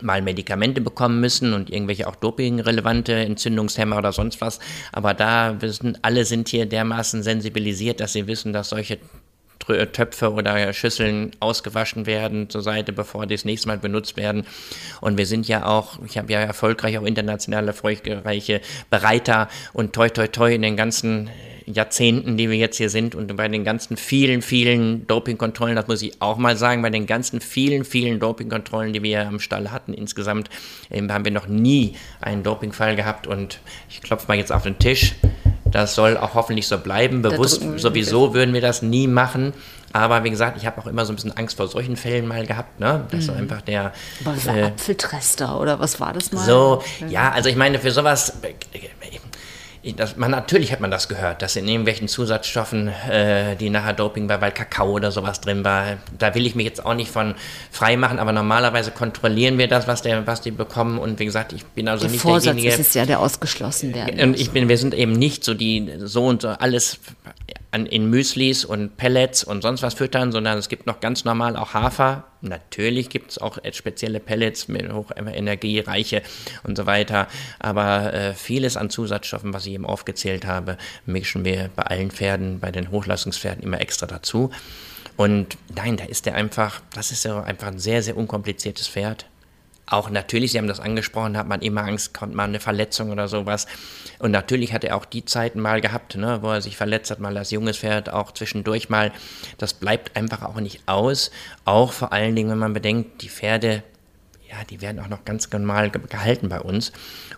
mal Medikamente bekommen müssen und irgendwelche auch dopingrelevante Entzündungshemmer oder sonst was. Aber da wissen, alle sind hier dermaßen sensibilisiert, dass sie wissen, dass solche Töpfe oder Schüsseln ausgewaschen werden zur Seite, bevor die das nächste Mal benutzt werden. Und wir sind ja auch, ich habe ja erfolgreich auch internationale erfolgreiche Bereiter und toi toi toi in den ganzen Jahrzehnten, die wir jetzt hier sind und bei den ganzen vielen, vielen Dopingkontrollen, das muss ich auch mal sagen, bei den ganzen vielen, vielen Dopingkontrollen, die wir am Stall hatten insgesamt, haben wir noch nie einen Dopingfall gehabt und ich klopfe mal jetzt auf den Tisch. Das soll auch hoffentlich so bleiben. Bewusst sowieso würden wir das nie machen. Aber wie gesagt, ich habe auch immer so ein bisschen Angst vor solchen Fällen mal gehabt, ne? Dass mhm. einfach der. Aber äh, Apfeltrester oder was war das mal? So, ja, also ich meine, für sowas das, man, natürlich hat man das gehört, dass in irgendwelchen Zusatzstoffen, äh, die nachher Doping war, weil Kakao oder sowas drin war. Da will ich mich jetzt auch nicht von frei machen, aber normalerweise kontrollieren wir das, was, der, was die bekommen. Und wie gesagt, ich bin also der nicht Vorsatz derjenige. ist es ja, der ausgeschlossen werden. Und ich bin, wir sind eben nicht so die so und so alles an, in Müslis und Pellets und sonst was füttern, sondern es gibt noch ganz normal auch Hafer. Natürlich gibt es auch spezielle Pellets mit hochenergiereiche und so weiter. Aber äh, vieles an Zusatzstoffen, was ich eben aufgezählt habe, mischen wir bei allen Pferden, bei den Hochleistungspferden immer extra dazu. Und nein, da ist der einfach, das ist ja einfach ein sehr, sehr unkompliziertes Pferd auch natürlich, Sie haben das angesprochen, hat man immer Angst, kommt mal eine Verletzung oder sowas. Und natürlich hat er auch die Zeiten mal gehabt, ne, wo er sich verletzt hat, mal als junges Pferd, auch zwischendurch mal. Das bleibt einfach auch nicht aus. Auch vor allen Dingen, wenn man bedenkt, die Pferde ja, die werden auch noch ganz normal gehalten bei uns.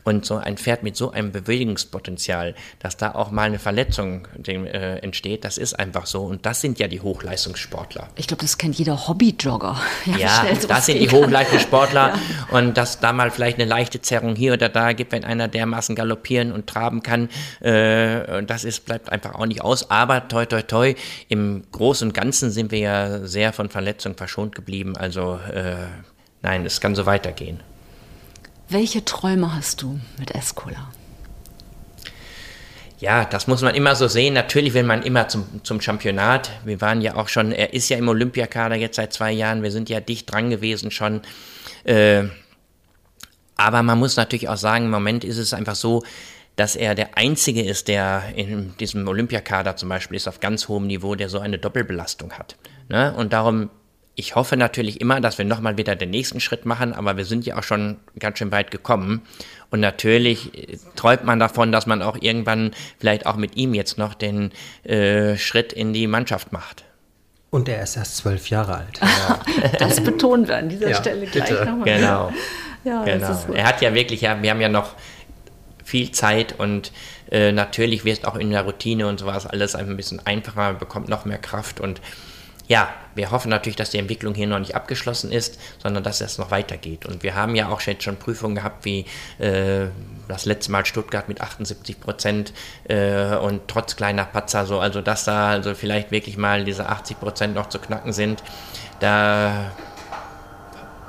Und so ein Pferd mit so einem Bewegungspotenzial, dass da auch mal eine Verletzung äh, entsteht, das ist einfach so. Und das sind ja die Hochleistungssportler. Ich glaube, das kennt jeder Hobbyjogger. Ja, ja das sind die Hochleistungssportler. ja. Und dass da mal vielleicht eine leichte Zerrung hier oder da gibt, wenn einer dermaßen galoppieren und traben kann, äh, das ist, bleibt einfach auch nicht aus. Aber toi, toi, toi, im Großen und Ganzen sind wir ja sehr von Verletzungen verschont geblieben. Also, äh, Nein, es kann so weitergehen. Welche Träume hast du mit Escola? Ja, das muss man immer so sehen. Natürlich will man immer zum, zum Championat. Wir waren ja auch schon, er ist ja im Olympiakader jetzt seit zwei Jahren. Wir sind ja dicht dran gewesen schon. Äh, aber man muss natürlich auch sagen, im Moment ist es einfach so, dass er der Einzige ist, der in diesem Olympiakader zum Beispiel ist auf ganz hohem Niveau, der so eine Doppelbelastung hat. Ne? Und darum ich hoffe natürlich immer, dass wir nochmal wieder den nächsten Schritt machen, aber wir sind ja auch schon ganz schön weit gekommen. Und natürlich äh, träumt man davon, dass man auch irgendwann vielleicht auch mit ihm jetzt noch den äh, Schritt in die Mannschaft macht. Und er ist erst zwölf Jahre alt. Ja. das betonen wir an dieser ja, Stelle gleich nochmal. Genau. Ja, genau. Er hat ja wirklich, ja, wir haben ja noch viel Zeit und äh, natürlich wird auch in der Routine und sowas alles ein bisschen einfacher, bekommt noch mehr Kraft und ja, wir hoffen natürlich, dass die Entwicklung hier noch nicht abgeschlossen ist, sondern dass es noch weitergeht. Und wir haben ja auch jetzt schon Prüfungen gehabt, wie äh, das letzte Mal Stuttgart mit 78 Prozent äh, und trotz kleiner Patzer so, also dass da also vielleicht wirklich mal diese 80 Prozent noch zu knacken sind. Da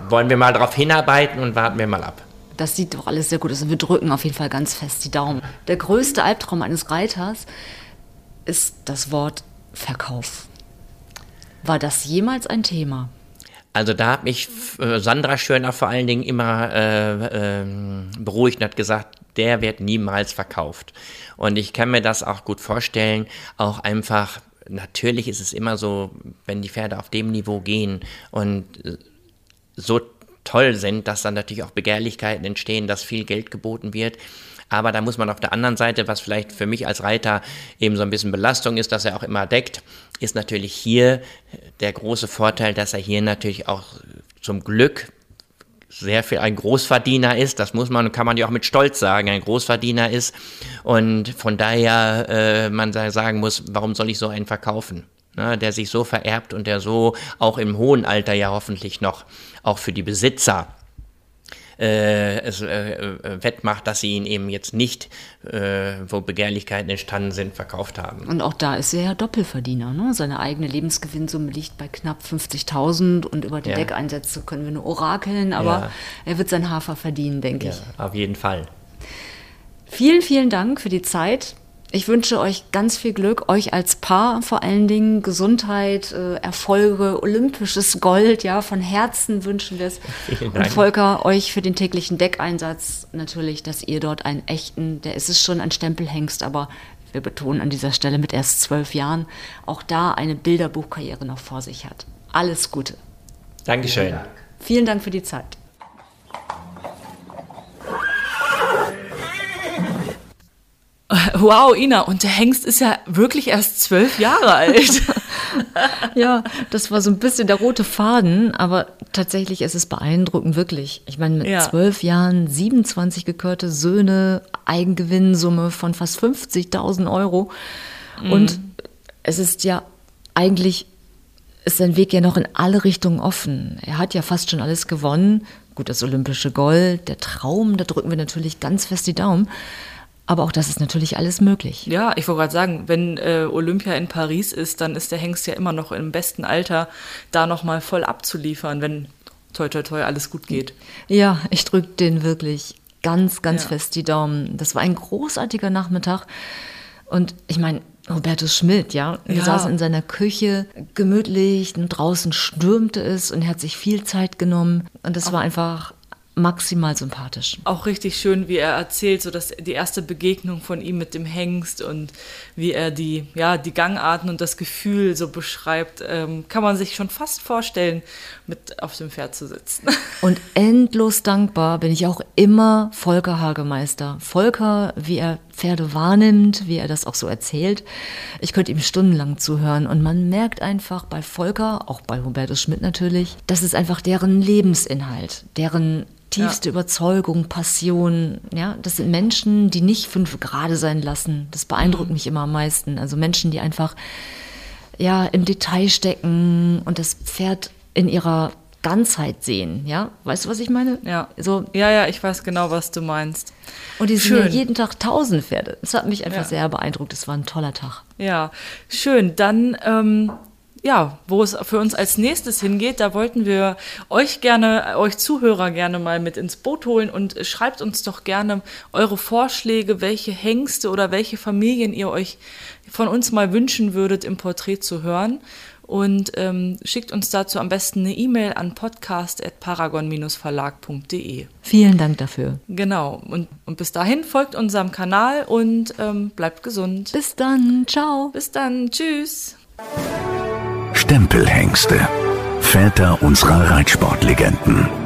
wollen wir mal darauf hinarbeiten und warten wir mal ab. Das sieht doch alles sehr gut aus und wir drücken auf jeden Fall ganz fest die Daumen. Der größte Albtraum eines Reiters ist das Wort Verkauf. War das jemals ein Thema? Also da hat mich äh, Sandra Schöner vor allen Dingen immer äh, äh, beruhigt und hat gesagt, der wird niemals verkauft. Und ich kann mir das auch gut vorstellen, auch einfach, natürlich ist es immer so, wenn die Pferde auf dem Niveau gehen und so toll sind, dass dann natürlich auch Begehrlichkeiten entstehen, dass viel Geld geboten wird. Aber da muss man auf der anderen Seite, was vielleicht für mich als Reiter eben so ein bisschen Belastung ist, dass er auch immer deckt, ist natürlich hier der große Vorteil, dass er hier natürlich auch zum Glück sehr viel ein Großverdiener ist, das muss man, kann man ja auch mit Stolz sagen, ein Großverdiener ist und von daher äh, man sagen muss, warum soll ich so einen verkaufen? Ne, der sich so vererbt und der so auch im hohen Alter ja hoffentlich noch auch für die Besitzer äh, es äh, äh, wettmacht, dass sie ihn eben jetzt nicht, äh, wo Begehrlichkeiten entstanden sind, verkauft haben. Und auch da ist er ja Doppelverdiener. Ne? Seine eigene Lebensgewinnsumme liegt bei knapp 50.000 und über die ja. Deckeinsätze können wir nur orakeln, aber ja. er wird sein Hafer verdienen, denke ja, ich. Auf jeden Fall. Vielen, vielen Dank für die Zeit. Ich wünsche euch ganz viel Glück, euch als Paar vor allen Dingen Gesundheit, äh, Erfolge, olympisches Gold, ja, von Herzen wünschen wir es. Und Volker, euch für den täglichen Deckeinsatz natürlich, dass ihr dort einen echten, der ist es schon ein Stempelhengst, aber wir betonen an dieser Stelle mit erst zwölf Jahren, auch da eine Bilderbuchkarriere noch vor sich hat. Alles Gute. Dankeschön. Vielen Dank, Vielen Dank für die Zeit. Wow, Ina, und der Hengst ist ja wirklich erst zwölf Jahre alt. ja, das war so ein bisschen der rote Faden, aber tatsächlich ist es beeindruckend, wirklich. Ich meine, mit zwölf ja. Jahren 27 gekörte Söhne, Eigengewinnsumme von fast 50.000 Euro. Mhm. Und es ist ja eigentlich, ist sein Weg ja noch in alle Richtungen offen. Er hat ja fast schon alles gewonnen. Gut, das olympische Gold, der Traum, da drücken wir natürlich ganz fest die Daumen. Aber auch das ist natürlich alles möglich. Ja, ich wollte gerade sagen, wenn äh, Olympia in Paris ist, dann ist der Hengst ja immer noch im besten Alter, da nochmal voll abzuliefern, wenn toi toi toi alles gut geht. Ja, ich drücke den wirklich ganz, ganz ja. fest die Daumen. Das war ein großartiger Nachmittag. Und ich meine, Robertus Schmidt, ja, wir ja. saßen in seiner Küche gemütlich und draußen stürmte es und er hat sich viel Zeit genommen. Und das war einfach maximal sympathisch. Auch richtig schön, wie er erzählt, so dass die erste Begegnung von ihm mit dem Hengst und wie er die, ja, die Gangarten und das Gefühl so beschreibt, ähm, kann man sich schon fast vorstellen, mit auf dem Pferd zu sitzen. Und endlos dankbar bin ich auch immer Volker Hagemeister. Volker, wie er Pferde wahrnimmt, wie er das auch so erzählt. Ich könnte ihm stundenlang zuhören und man merkt einfach bei Volker, auch bei Hubertus Schmidt natürlich, das ist einfach deren Lebensinhalt, deren tiefste ja. Überzeugung, Passion. Ja, das sind Menschen, die nicht fünf Grade sein lassen. Das beeindruckt mhm. mich immer am meisten. Also Menschen, die einfach ja im Detail stecken und das Pferd in ihrer Ganzheit sehen, ja? Weißt du, was ich meine? Ja. So, ja, ja, ich weiß genau, was du meinst. Und die sind ja jeden Tag tausend Pferde. Das hat mich einfach ja. sehr beeindruckt. Es war ein toller Tag. Ja, schön. Dann ähm, ja, wo es für uns als nächstes hingeht, da wollten wir euch gerne, euch Zuhörer gerne mal mit ins Boot holen und schreibt uns doch gerne eure Vorschläge, welche Hengste oder welche Familien ihr euch von uns mal wünschen würdet, im Porträt zu hören. Und ähm, schickt uns dazu am besten eine E-Mail an podcast.paragon-verlag.de. Vielen Dank dafür. Genau. Und, und bis dahin folgt unserem Kanal und ähm, bleibt gesund. Bis dann. Ciao. Bis dann. Tschüss. Stempelhengste. Väter unserer Reitsportlegenden.